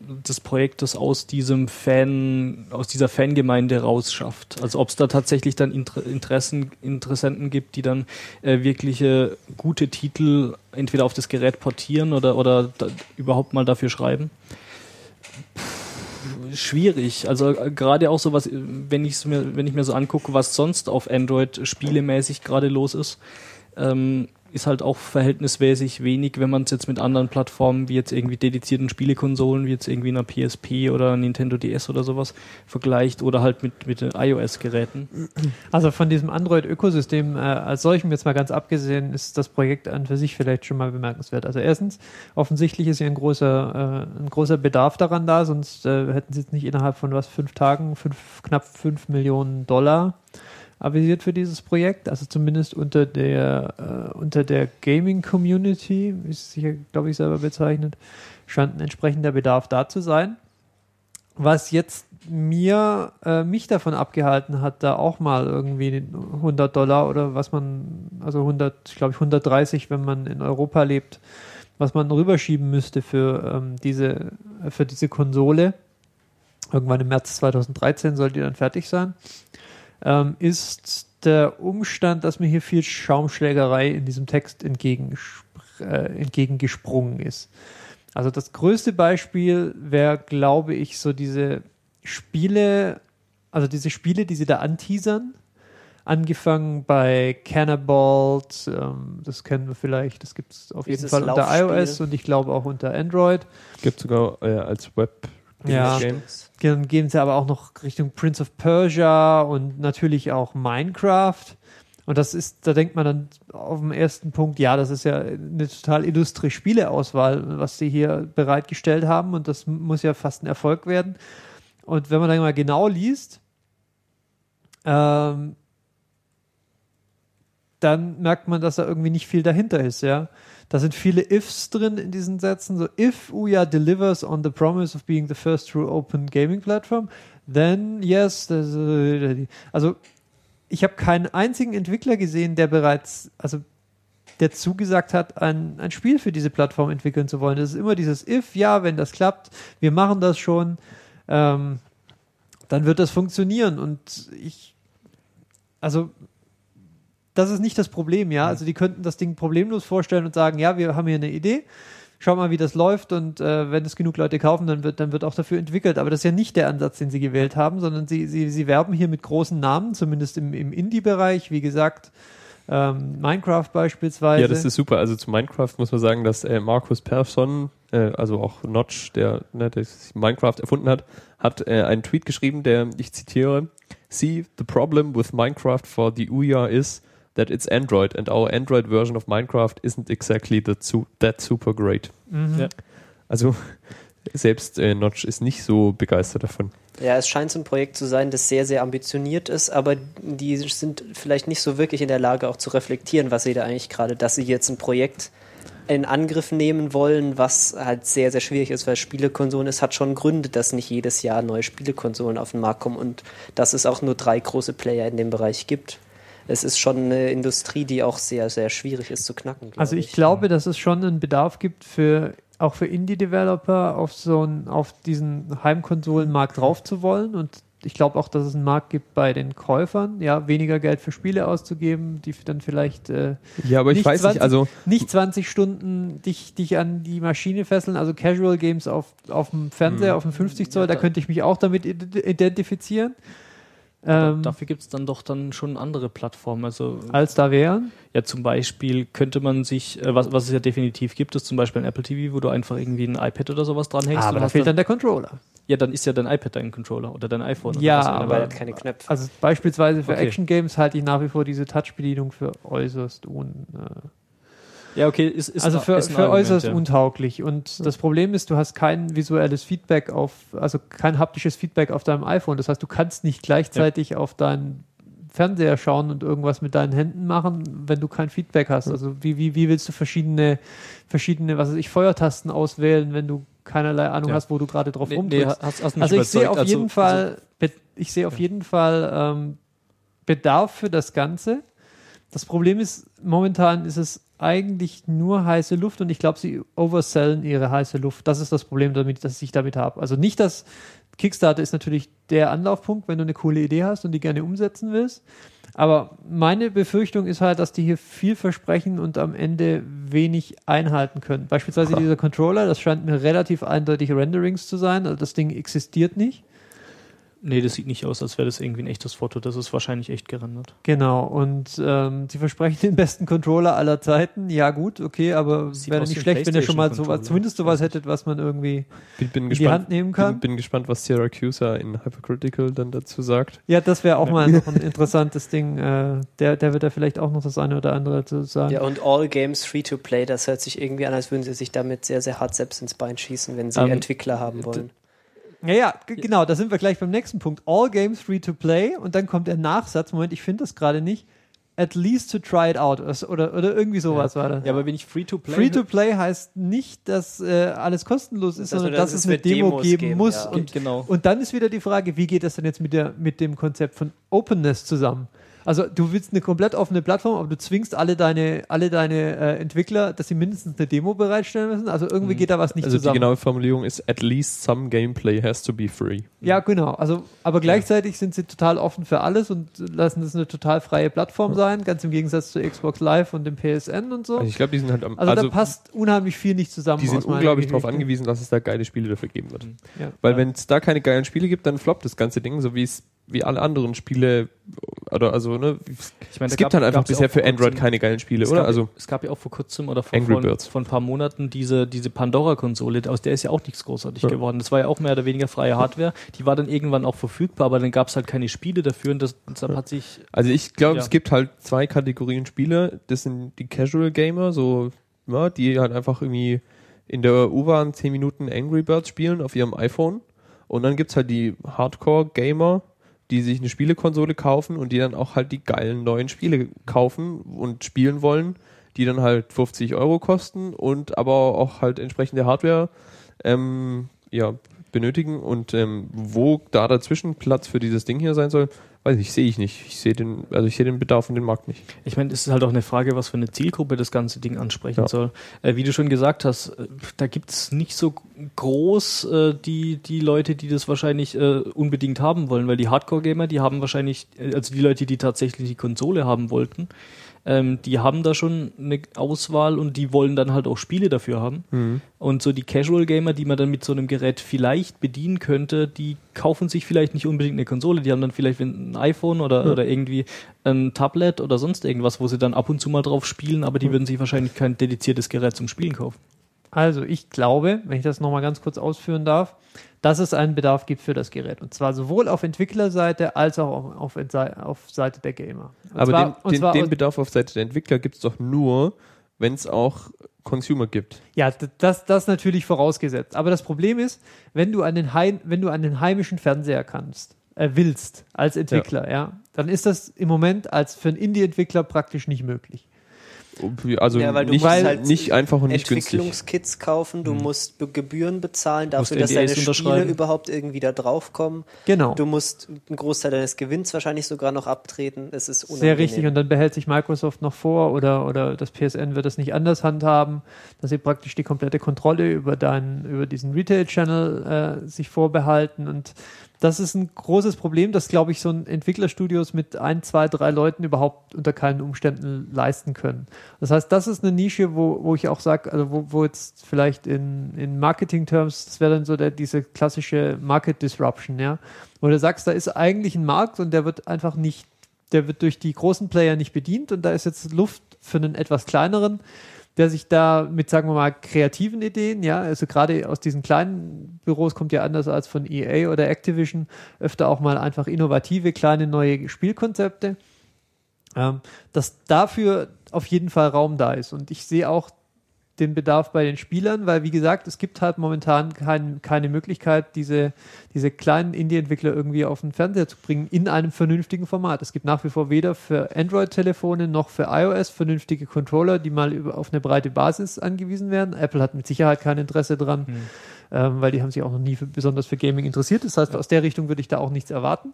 des Projektes aus diesem Fan, aus dieser Fangemeinde rausschafft. Also ob es da tatsächlich dann Inter Interessen, Interessenten gibt, die dann äh, wirkliche gute Titel entweder auf das Gerät portieren oder, oder da, überhaupt mal dafür schreiben. Puh, schwierig. Also äh, gerade auch so was, wenn ich mir, wenn ich mir so angucke, was sonst auf Android spielemäßig gerade los ist, ähm, ist halt auch verhältnismäßig wenig, wenn man es jetzt mit anderen Plattformen wie jetzt irgendwie dedizierten Spielekonsolen, wie jetzt irgendwie einer PSP oder Nintendo DS oder sowas vergleicht oder halt mit, mit iOS-Geräten. Also von diesem Android-Ökosystem äh, als solchem jetzt mal ganz abgesehen, ist das Projekt an für sich vielleicht schon mal bemerkenswert. Also erstens, offensichtlich ist ja ein großer, äh, ein großer Bedarf daran da, sonst äh, hätten sie jetzt nicht innerhalb von was, fünf Tagen, fünf, knapp fünf Millionen Dollar avisiert für dieses Projekt, also zumindest unter der, äh, unter der Gaming-Community, wie es sich, glaube ich, selber bezeichnet, scheint ein entsprechender Bedarf da zu sein. Was jetzt mir, äh, mich davon abgehalten hat, da auch mal irgendwie 100 Dollar oder was man, also 100, ich glaube ich 130, wenn man in Europa lebt, was man rüberschieben müsste für ähm, diese, für diese Konsole. Irgendwann im März 2013 soll die dann fertig sein ähm, ist der Umstand, dass mir hier viel Schaumschlägerei in diesem Text äh, entgegengesprungen ist. Also das größte Beispiel wäre, glaube ich, so diese Spiele, also diese Spiele, die sie da anteasern. Angefangen bei Cannibalt, ähm, das kennen wir vielleicht, das gibt es auf jeden Fall unter iOS und ich glaube auch unter Android. Gibt sogar äh, als Web ja, Games. Dann gehen sie aber auch noch Richtung Prince of Persia und natürlich auch Minecraft. Und das ist, da denkt man dann auf den ersten Punkt, ja, das ist ja eine total illustre Spieleauswahl, was sie hier bereitgestellt haben und das muss ja fast ein Erfolg werden. Und wenn man dann mal genau liest, ähm, dann merkt man, dass da irgendwie nicht viel dahinter ist, ja. Da sind viele Ifs drin in diesen Sätzen. So, if Ouya delivers on the promise of being the first true open gaming platform, then yes. Also, ich habe keinen einzigen Entwickler gesehen, der bereits, also der zugesagt hat, ein, ein Spiel für diese Plattform entwickeln zu wollen. Das ist immer dieses If, ja, wenn das klappt, wir machen das schon, ähm, dann wird das funktionieren. Und ich, also das ist nicht das Problem, ja. Also die könnten das Ding problemlos vorstellen und sagen, ja, wir haben hier eine Idee, schau mal, wie das läuft und äh, wenn es genug Leute kaufen, dann wird, dann wird auch dafür entwickelt. Aber das ist ja nicht der Ansatz, den sie gewählt haben, sondern sie, sie, sie werben hier mit großen Namen, zumindest im, im Indie-Bereich, wie gesagt. Ähm, Minecraft beispielsweise. Ja, das ist super. Also zu Minecraft muss man sagen, dass äh, Markus Persson, äh, also auch Notch, der, ne, der Minecraft erfunden hat, hat äh, einen Tweet geschrieben, der, ich zitiere, See, the problem with Minecraft for the Ouya is that it's Android and our Android version of Minecraft isn't exactly that, su that super great. Mhm. Ja. Also selbst äh, Notch ist nicht so begeistert davon. Ja, es scheint so ein Projekt zu sein, das sehr, sehr ambitioniert ist, aber die sind vielleicht nicht so wirklich in der Lage, auch zu reflektieren, was sie da eigentlich gerade, dass sie jetzt ein Projekt in Angriff nehmen wollen, was halt sehr, sehr schwierig ist, weil Spielekonsolen, es hat schon Gründe, dass nicht jedes Jahr neue Spielekonsolen auf den Markt kommen und dass es auch nur drei große Player in dem Bereich gibt es ist schon eine Industrie, die auch sehr, sehr schwierig ist zu knacken. Also ich, ich, glaube, dass es schon einen Bedarf gibt für auch für Indie-Developer auf so einen, auf diesen Heimkonsolenmarkt drauf zu wollen und ich glaube auch, dass es einen Markt gibt bei den Käufern, ja, weniger Geld für Spiele auszugeben, die dann vielleicht äh, ja, aber ich weiß 20, nicht, also nicht 20 Stunden dich, dich an die Maschine fesseln, also Casual Games auf, auf dem Fernseher, hm. auf dem 50 Zoll, ja, da könnte ich mich auch damit identifizieren. Ähm, dafür gibt es dann doch dann schon andere Plattformen. Also, als da wären? Ja, zum Beispiel könnte man sich, äh, was, was es ja definitiv gibt, ist zum Beispiel ein Apple TV, wo du einfach irgendwie ein iPad oder sowas dranhängst. Aber da fehlt dann, dann der Controller. Ja, dann ist ja dein iPad dein Controller oder dein iPhone. Ja, aber er hat keine Knöpfe. Also beispielsweise für okay. Action Games halte ich nach wie vor diese Touch-Bedienung für äußerst un. Äh, ja, okay, ist, ist Also für, ist für Argument, äußerst ja. untauglich. Und das Problem ist, du hast kein visuelles Feedback auf, also kein haptisches Feedback auf deinem iPhone. Das heißt, du kannst nicht gleichzeitig ja. auf deinen Fernseher schauen und irgendwas mit deinen Händen machen, wenn du kein Feedback hast. Also wie, wie, wie willst du verschiedene, verschiedene, was weiß ich, Feuertasten auswählen, wenn du keinerlei Ahnung ja. hast, wo du gerade drauf nee, rumdrückst? Nee, hast, hast also ich sehe auf also, jeden Fall, also, ich sehe auf jeden Fall ähm, Bedarf für das Ganze. Das Problem ist, momentan ist es eigentlich nur heiße Luft und ich glaube, sie oversellen ihre heiße Luft. Das ist das Problem, damit, das ich damit habe. Also nicht, dass Kickstarter ist natürlich der Anlaufpunkt, wenn du eine coole Idee hast und die gerne umsetzen willst. Aber meine Befürchtung ist halt, dass die hier viel versprechen und am Ende wenig einhalten können. Beispielsweise dieser Controller, das scheint mir relativ eindeutig Renderings zu sein. Also das Ding existiert nicht. Nee, das sieht nicht aus, als wäre das irgendwie ein echtes Foto. Das ist wahrscheinlich echt gerendert. Genau, und ähm, sie versprechen den besten Controller aller Zeiten. Ja, gut, okay, aber Sieht wäre nicht schlecht, wenn ihr schon mal sowas, PlayStation-Controller. zumindest sowas hättet, was man irgendwie Bin, bin in gespannt, die Hand nehmen kann. Bin, bin gespannt, was Syracuse in Hypercritical dann dazu sagt. Ja, das wäre auch mal noch ein interessantes Ding. Äh, der, der wird da vielleicht auch noch das eine oder andere zu sagen. Ja, und All Games Free-to-Play, das hört sich irgendwie an, als würden sie sich damit sehr, sehr hart selbst ins Bein schießen, wenn sie Ähm, Entwickler haben wollen. Ja, ja, genau, da sind wir gleich beim nächsten Punkt. All games free to play und dann kommt der Nachsatz, Moment, ich finde das gerade nicht. At least to try it out oder, oder, irgendwie sowas war das. Ja, aber wenn ich Free-to-Play Free to play heißt nicht, dass äh, alles kostenlos ist, Dass sondern dass dass es eine Demo Demos geben geben, muss. ja. Und, genau. und dann ist wieder die Frage, wie geht das denn jetzt mit, der, mit dem Konzept von Openness zusammen? Also du willst eine komplett offene Plattform, aber du zwingst alle deine, alle deine äh, Entwickler, dass sie mindestens eine Demo bereitstellen müssen. Also irgendwie geht da was nicht also die zusammen. genaue Formulierung ist, at least some gameplay has to be free. Ja, genau. Also, aber gleichzeitig sind sie total offen für alles und lassen es eine total freie Plattform sein, ganz im Gegensatz zu Xbox Live und dem PSN und so. Also ich glaube, die sind halt am, Also, also da passt unheimlich viel nicht zusammen. die sind unglaublich darauf angewiesen, dass es da geile Spiele dafür geben wird. Ja. Weil wenn es da keine geilen Spiele gibt, dann floppt das ganze Ding, so wie es wie alle anderen Spiele oder also ne, Ich meine, es gibt gab- halt einfach ja bisher vor für Android keine geilen Spiele, Es oder? gab, Also es gab ja auch vor kurzem oder vor, Angry vor, Birds. vor ein paar Monaten diese, diese Pandora-Konsole, aus der ist ja auch nichts großartig Ja. geworden. Das war ja auch mehr oder weniger freie Hardware. Die war dann irgendwann auch verfügbar, aber dann gab es halt keine Spiele dafür und das, deshalb hat sich Also ich glaube, Ja. es gibt halt zwei Kategorien Spieler. Das sind die Casual Gamer, so, ja, die halt einfach irgendwie in der U-Bahn 10 Minuten Angry Birds spielen auf ihrem iPhone. Und dann gibt's halt die Hardcore Gamer, die sich eine Spielekonsole kaufen und die dann auch halt die geilen neuen Spiele kaufen und spielen wollen, die dann halt 50 Euro kosten und aber auch halt entsprechende Hardware ähm, ja, benötigen. Und ähm, wo da dazwischen Platz für dieses Ding hier sein soll, weiß ich, sehe ich nicht. Ich sehe den, also ich sehe den Bedarf und den Markt nicht. Ich meine, es ist halt auch eine Frage, was für eine Zielgruppe das ganze Ding ansprechen Ja. soll. Äh, wie du schon gesagt hast, äh, da gibt's nicht so groß äh, die, die Leute, die das wahrscheinlich äh, unbedingt haben wollen, weil die Hardcore-Gamer, die haben wahrscheinlich, äh, also die Leute, die tatsächlich die Konsole haben wollten, ähm, die haben da schon eine Auswahl und die wollen dann halt auch Spiele dafür haben. Und so die Casual-Gamer, die man dann mit so einem Gerät vielleicht bedienen könnte, die kaufen sich vielleicht nicht unbedingt eine Konsole, die haben dann vielleicht ein iPhone oder, oder irgendwie ein Tablet oder sonst irgendwas, wo sie dann ab und zu mal drauf spielen, aber die würden sich wahrscheinlich kein dediziertes Gerät zum Spielen kaufen. Also ich glaube, wenn ich das nochmal ganz kurz ausführen darf, dass es einen Bedarf gibt für das Gerät. Und zwar sowohl auf Entwicklerseite als auch auf, auf, auf Seite der Gamer. Und Aber zwar, den, den, den Bedarf auf Seite der Entwickler gibt's doch nur, wenn es auch Consumer gibt. Ja, das, das natürlich vorausgesetzt. Aber das Problem ist, wenn du einen, Heim, wenn du einen heimischen Fernseher kannst, äh, willst, als Entwickler, ja. dann ist das im Moment als für einen Indie-Entwickler praktisch nicht möglich. Also Ja, weil du nicht, musst halt nicht einfach und nicht günstig. Entwicklungskits kaufen, du musst Be Gebühren bezahlen dafür, Musst dass deine Spiele überhaupt irgendwie da draufkommen. Genau. Du musst einen Großteil deines Gewinns wahrscheinlich sogar noch abtreten. Es ist unangenehm. Sehr richtig. Und dann behält sich Microsoft noch vor oder, oder das PSN wird es nicht anders handhaben, dass sie praktisch die komplette Kontrolle über deinen, über diesen Retail-Channel äh, sich vorbehalten. Und das ist ein großes Problem, das, glaube ich, so ein Entwicklerstudios mit ein, zwei, drei Leuten überhaupt unter keinen Umständen leisten können. Das heißt, das ist eine Nische, wo, wo ich auch sage, also wo, wo jetzt vielleicht in, in Marketing-Terms, das wäre dann so der, diese klassische Market Disruption, ja, wo du sagst, da ist eigentlich ein Markt und der wird einfach nicht der wird durch die großen Player nicht bedient und da ist jetzt Luft für einen etwas kleineren, der sich da mit, sagen wir mal, kreativen Ideen, ja, also gerade aus diesen kleinen Büros kommt ja anders als von EA oder Activision öfter auch mal einfach innovative, kleine, neue Spielkonzepte, ähm, dass dafür auf jeden Fall Raum da ist. Und ich sehe auch den Bedarf bei den Spielern, weil wie gesagt, es gibt halt momentan kein, keine Möglichkeit, diese, diese kleinen Indie-Entwickler irgendwie auf den Fernseher zu bringen in einem vernünftigen Format. Es gibt nach wie vor weder für Android-Telefone noch für iOS vernünftige Controller, die mal über, auf eine breite Basis angewiesen werden. Apple hat mit Sicherheit kein Interesse dran, ähm, weil die haben sich auch noch nie für, besonders für Gaming interessiert. Das heißt, aus der Richtung würde ich da auch nichts erwarten.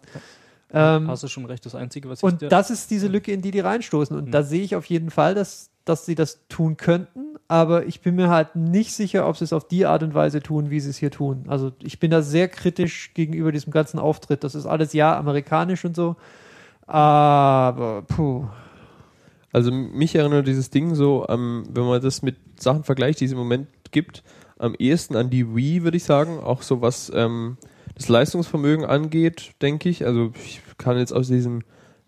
Ähm, Hast du schon recht, das Einzige, was ich und das ist diese Lücke, in die die reinstoßen. Und Mhm. da sehe ich auf jeden Fall, dass, dass sie das tun könnten. Aber ich bin mir halt nicht sicher, ob sie es auf die Art und Weise tun, wie sie es hier tun. Also ich bin da sehr kritisch gegenüber diesem ganzen Auftritt. Das ist alles ja amerikanisch und so. Aber puh. Also mich erinnert dieses Ding so, ähm, wenn man das mit Sachen vergleicht, die es im Moment gibt, am ehesten an die Wii, würde ich sagen. Auch so was ähm, das Leistungsvermögen angeht, denke ich. Also ich kann jetzt aus diesen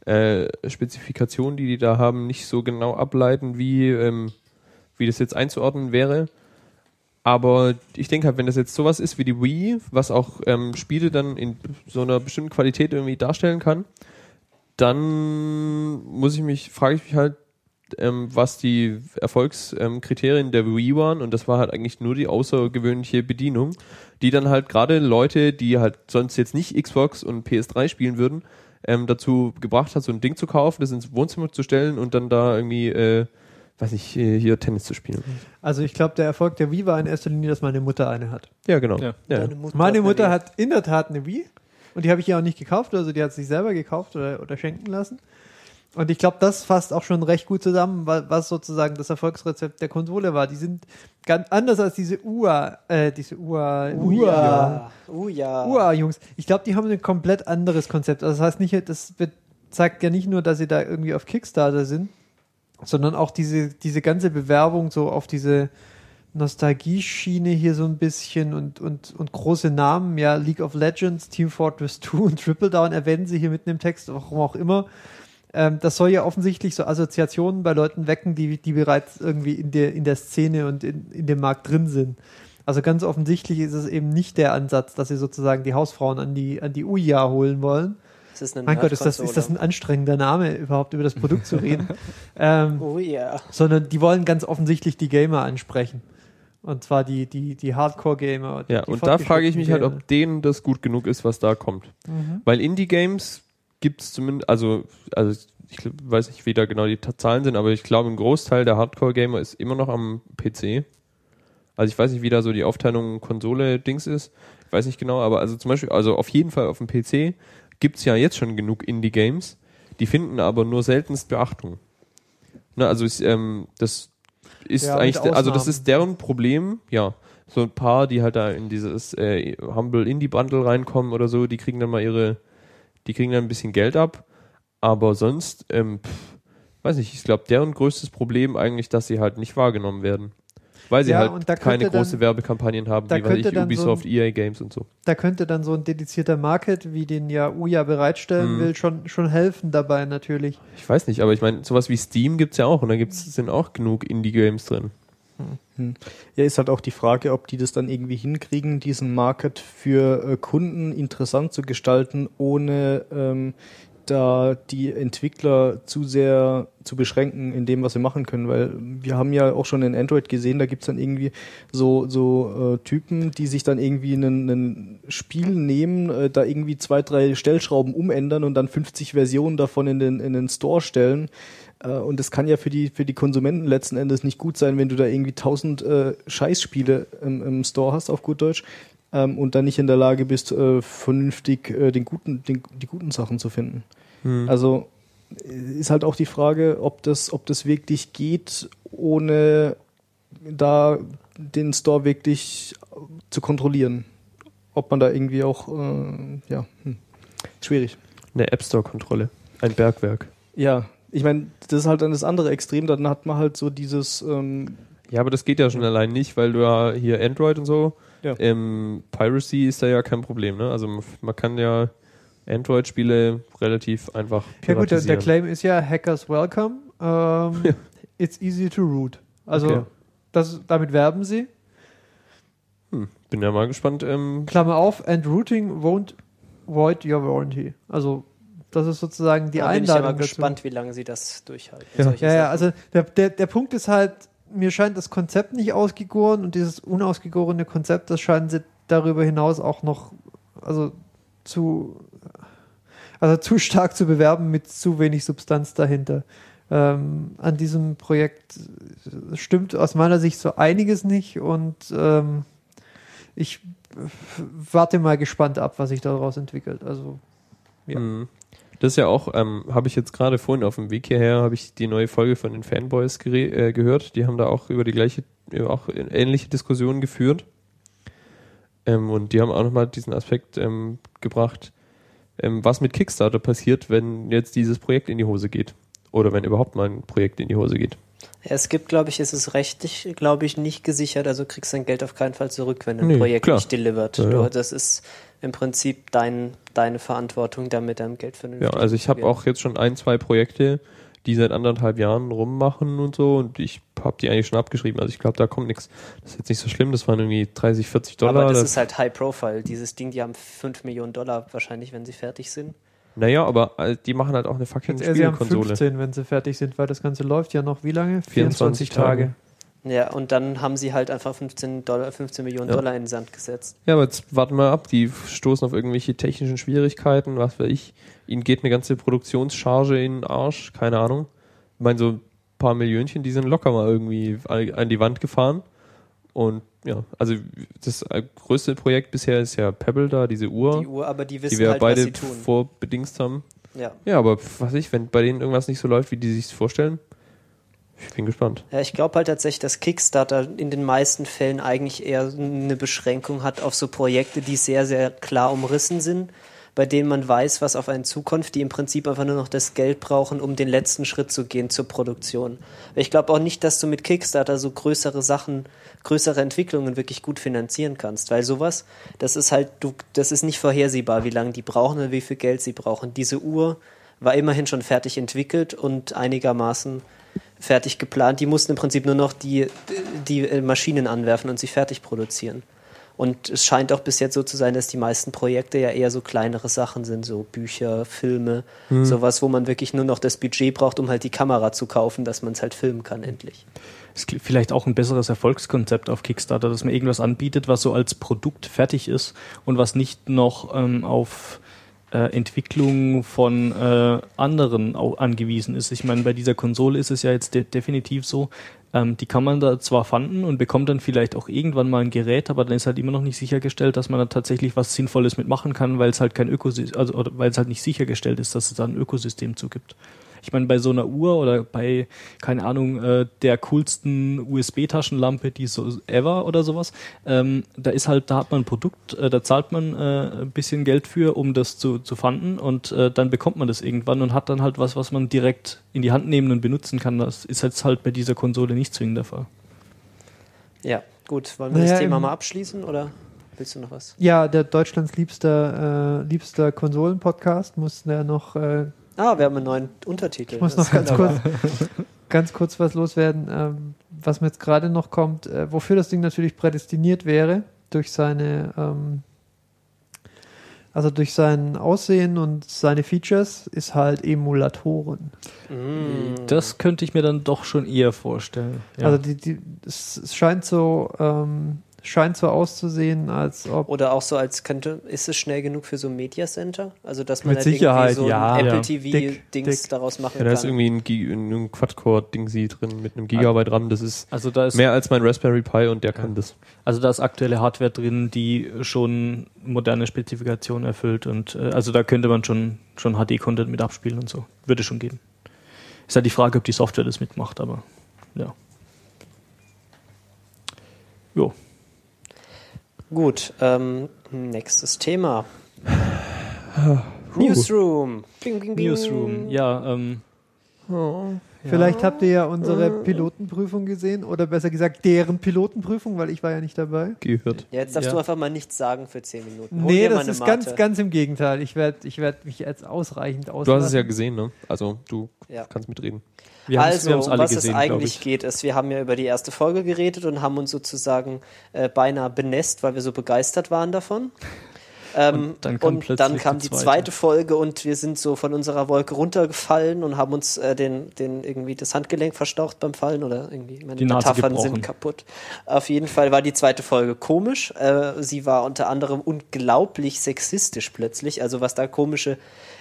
äh, Spezifikationen, die die da haben, nicht so genau ableiten, wie, ähm, wie das jetzt einzuordnen wäre. Aber ich denke halt, wenn das jetzt sowas ist wie die Wii, was auch ähm, Spiele dann in so einer bestimmten Qualität irgendwie darstellen kann, dann muss ich mich, frage ich mich halt, ähm, was die Erfolgskriterien ähm, der Wii waren und das war halt eigentlich nur die außergewöhnliche Bedienung, die dann halt gerade Leute, die halt sonst jetzt nicht Xbox und PS3 spielen würden, ähm, dazu gebracht hat, so ein Ding zu kaufen, das ins Wohnzimmer zu stellen und dann da irgendwie, äh, weiß nicht, äh, hier Tennis zu spielen. Also ich glaube, der Erfolg der Wii war in erster Linie, dass meine Mutter eine hat. Ja, genau. Ja. Ja. Mutter Meine Mutter hat in der Tat eine Wii und die habe ich ihr auch nicht gekauft, also die hat sich selber gekauft oder, oder schenken lassen. Und ich glaube, das fasst auch schon recht gut zusammen, wa- was sozusagen das Erfolgsrezept der Konsole war. Die sind ganz anders als diese UA, äh, diese UA, ja. Uh, ja. UA-Jungs. Ich glaube, die haben ein komplett anderes Konzept. Also das heißt nicht, das wird, zeigt ja nicht nur, dass sie da irgendwie auf Kickstarter sind, sondern auch diese, diese ganze Bewerbung so auf diese Nostalgie-Schiene hier so ein bisschen und, und, und große Namen, ja, League of Legends, Team Fortress 2 und Triple Down erwähnen sie hier mitten im Text, warum auch immer. Ähm, das soll ja offensichtlich so Assoziationen bei Leuten wecken, die, die bereits irgendwie in der, in der Szene und in, in dem Markt drin sind. Also ganz offensichtlich ist es eben nicht der Ansatz, dass sie sozusagen die Hausfrauen an die, an die UIA holen wollen. Ist eine Mein Gott, ist das, ist das ein anstrengender Name, überhaupt über das Produkt zu reden. ähm, Oh ja. sondern die wollen ganz offensichtlich die Gamer ansprechen. Und zwar die, die, die Hardcore-Gamer. die- Ja, die und da frage ich mich halt, fortgeschrittenen ob denen das gut genug ist, was da kommt. Mhm. Weil Indie-Games gibt es zumindest, also, also ich weiß nicht, wie da genau die Zahlen sind, aber ich glaube, ein Großteil der Hardcore-Gamer ist immer noch am PC. Also ich weiß nicht, wie da so die Aufteilung Konsole-Dings ist. Ich weiß nicht genau, aber also zum Beispiel, also auf jeden Fall auf dem PC gibt es ja jetzt schon genug Indie-Games, die finden aber nur seltenst Beachtung. Ne, also ist, ähm, das ist Ja, eigentlich, also das ist deren Problem, ja. So ein paar, die halt da in dieses äh, Humble Indie Bundle reinkommen oder so, die kriegen dann mal ihre, die kriegen dann ein bisschen Geld ab. Aber sonst, ähm, pff, weiß nicht, ich glaube, deren größtes Problem eigentlich, dass sie halt nicht wahrgenommen werden. Weil sie Ja, halt keine könnte große dann- Werbekampagnen haben, da wie weiß ich, dann so Ubisoft, ein- EA Games und so. Da könnte dann so ein dedizierter Market, wie den ja UIA bereitstellen Mhm. will, schon, schon helfen dabei natürlich. Ich weiß nicht, aber ich meine, sowas wie Steam gibt's ja auch und da gibt's, sind auch genug Indie-Games drin. Ja, ist halt auch die Frage, ob die das dann irgendwie hinkriegen, diesen Market für äh, Kunden interessant zu gestalten, ohne ähm, da die Entwickler zu sehr zu beschränken in dem, was sie machen können. Weil wir haben ja auch schon in Android gesehen, da gibt's dann irgendwie so, so äh, Typen, die sich dann irgendwie ein Spiel nehmen, äh, da irgendwie zwei, drei Stellschrauben umändern und dann 50 Versionen davon in den, in den Store stellen. Äh, Und das kann ja für die, für die Konsumenten letzten Endes nicht gut sein, wenn du da irgendwie tausend äh, Scheißspiele im, im Store hast, auf gut Deutsch, ähm, und dann nicht in der Lage bist, äh, vernünftig äh, den guten, den, die guten Sachen zu finden. Also äh, ist halt auch die Frage, ob das, ob das wirklich geht, ohne da den Store wirklich zu kontrollieren. Ob man da irgendwie auch, äh, ja, hm. schwierig. Eine App Store-Kontrolle. Ein Bergwerk. Ja, ich meine, das ist halt dann das andere Extrem, dann hat man halt so dieses, ähm, Ja, aber das geht ja schon allein nicht, weil du ja hier Android und so, Ja. ähm, Piracy ist da ja kein Problem, ne? Also man- kann ja Android-Spiele relativ einfach Ja gut, der, der piratisieren. Claim ist ja Hackers Welcome. Ähm, It's easy to root. Also Okay. das, damit werben sie. Hm, bin ja mal gespannt. Ähm, Klammer auf, and routing won't void your warranty. Also das ist sozusagen die da bin ich Einladung dazu. gespannt, wie lange sie das durchhalten. Ja. Ja, ja, also der, der, der Punkt ist halt, mir scheint das Konzept nicht ausgegoren und dieses unausgegorene Konzept, das scheinen sie darüber hinaus auch noch, also zu, also zu stark zu bewerben mit zu wenig Substanz dahinter. Ähm, an diesem Projekt stimmt aus meiner Sicht so einiges nicht und ähm, ich warte mal gespannt ab, was sich daraus entwickelt. Also Ja. hm. Das ist ja auch, ähm, habe ich jetzt gerade vorhin auf dem Weg hierher, habe ich die neue Folge von den Fanboys äh, gehört. Die haben da auch über die gleiche, über auch ähnliche Diskussionen geführt. Ähm, und die haben auch nochmal diesen Aspekt ähm, gebracht, ähm, was mit Kickstarter passiert, wenn jetzt dieses Projekt in die Hose geht. Oder wenn überhaupt mal ein Projekt in die Hose geht. Es gibt, glaube ich, es ist rechtlich, glaube ich, nicht gesichert, also kriegst dein Geld auf keinen Fall zurück, wenn ein Nee, Projekt klar. nicht delivert. Ja, Du, ja. das ist im Prinzip dein, deine Verantwortung, da mit deinem Geld vernünftig Ja, also ich habe auch jetzt schon ein, zwei Projekte, die seit anderthalb Jahren rummachen und so und ich habe die eigentlich schon abgeschrieben. Also ich glaube, da kommt nichts. Das ist jetzt nicht so schlimm, das waren irgendwie 30, 40 Dollar. Aber das Das- ist halt High Profile. Dieses Ding, die haben 5 Millionen Dollar wahrscheinlich, wenn sie fertig sind. naja, aber äh, die machen halt auch eine fucking Jetzt eher, sie haben Spielekonsole. 15, wenn sie fertig sind, weil das Ganze läuft ja noch wie lange? 24 Tage. Ja, und dann haben sie halt einfach 15, Dollar, 15 Millionen Ja. Dollar in den Sand gesetzt. Ja, aber jetzt warten wir ab. Die stoßen auf irgendwelche technischen Schwierigkeiten, was weiß ich. Ihnen geht eine ganze Produktionscharge in den Arsch, keine Ahnung. Ich meine, so ein paar Millionchen, die sind locker mal irgendwie an die Wand gefahren. Und ja, also das äh, größte Projekt bisher ist ja Pebble da, diese Uhr, Die Uhr, aber die die wissen wir halt, beide was sie tun. vorbedingst haben. Ja. Ja, aber was weiß ich, wenn bei denen irgendwas nicht so läuft, wie die sich vorstellen, ich bin gespannt. Ja, ich glaube halt tatsächlich, dass Kickstarter in den meisten Fällen eigentlich eher eine Beschränkung hat auf so Projekte, die sehr, sehr klar umrissen sind, bei denen man weiß, was auf einen zukommt, die im Prinzip einfach nur noch das Geld brauchen, um den letzten Schritt zu gehen zur Produktion. Ich glaube auch nicht, dass du mit Kickstarter so größere Sachen, größere Entwicklungen wirklich gut finanzieren kannst, weil sowas, das ist halt, du, das ist nicht vorhersehbar, wie lange die brauchen oder wie viel Geld sie brauchen. Diese Uhr war immerhin schon fertig entwickelt und einigermaßen fertig geplant. Die mussten im Prinzip nur noch die, die äh, Maschinen anwerfen und sie fertig produzieren. Und es scheint auch bis jetzt so zu sein, dass die meisten Projekte ja eher so kleinere Sachen sind, so Bücher, Filme, sowas, wo man wirklich nur noch das Budget braucht, um halt die Kamera zu kaufen, dass man es halt filmen kann endlich. Es gibt vielleicht auch ein besseres Erfolgskonzept auf Kickstarter, dass man irgendwas anbietet, was so als Produkt fertig ist und was nicht noch ähm, auf äh, Entwicklung von äh, anderen au- angewiesen ist. Ich meine, bei dieser Konsole ist es ja jetzt de definitiv so, ähm, die kann man da zwar fanden und bekommt dann vielleicht auch irgendwann mal ein Gerät, aber dann ist halt immer noch nicht sichergestellt, dass man da tatsächlich was Sinnvolles mitmachen kann, weil es halt kein Ökosystem, also weil es halt nicht sichergestellt ist, dass es da ein Ökosystem zugibt. Ich meine, bei so einer Uhr oder bei, keine Ahnung, äh, der coolsten USB-Taschenlampe, die so ever oder sowas, ähm, da ist halt, da hat man ein Produkt, äh, da zahlt man äh, ein bisschen Geld für, um das zu, zu fanden und äh, dann bekommt man das irgendwann und hat dann halt was, was man direkt in die Hand nehmen und benutzen kann. Das ist jetzt halt bei dieser Konsole nicht zwingend der Fall. Ja, gut. Wollen wir Naja, das Thema mal abschließen oder willst du noch was? Ja, der Deutschlands liebster, äh, liebster Konsolen-Podcast muss der noch, äh, Ah, wir haben einen neuen Untertitel. ich muss noch ganz kurz, ganz kurz was loswerden, ähm, was mir jetzt gerade noch kommt, äh, wofür das Ding natürlich prädestiniert wäre, durch seine, ähm, also durch sein Aussehen und seine Features, ist halt Emulatoren. Mm. Das könnte ich mir dann doch schon eher vorstellen. Ja. Also die, die, es, es scheint so, ähm, scheint so auszusehen, als ob Oder auch so als könnte, ist es schnell genug für so ein Media Center? Also dass man Mit halt Sicherheit, irgendwie so ja. ein Ja. Apple TV Dick, Dings dick. daraus machen Ja, da ist kann. irgendwie ein, ein Quad-Core-Ding drin mit einem Gigabyte RAM. Das ist also da ist mehr als mein Raspberry Pi und der kann das. Also da ist aktuelle Hardware drin, die schon moderne Spezifikationen erfüllt und äh, also da könnte man schon, schon HD-Content mit abspielen und so. Würde schon gehen. Ist halt die Frage, ob die Software das mitmacht, aber ja. Jo. Gut, ähm, nächstes Thema. Newsroom. Bing, bing, bing. Newsroom. Ja, ähm, Vielleicht habt ihr ja unsere Pilotenprüfung gesehen oder besser gesagt deren Pilotenprüfung, weil ich war ja nicht dabei. Gehört. Ja, jetzt darfst Ja. du einfach mal nichts sagen für 10 Minuten. Hol Nee, das ist Mate. ganz, ganz im Gegenteil. Ich werde ich werd mich jetzt ausreichend auslassen. Du hast es ja gesehen, ne? Also du Ja. kannst mitreden. wir also, wir um alle was gesehen, es eigentlich ich. geht, ist, wir haben ja über die erste Folge geredet und haben uns sozusagen äh, beinahe benässt, weil wir so begeistert waren davon. Ähm, Und dann kam und dann kam die zweite. zweite Folge und wir sind so von unserer Wolke runtergefallen und haben uns äh, den, den irgendwie das Handgelenk verstaucht beim Fallen oder irgendwie meine Die Metaphern sind kaputt. Auf jeden Fall war die zweite Folge komisch. Äh, sie war unter anderem unglaublich sexistisch plötzlich. Also was da komische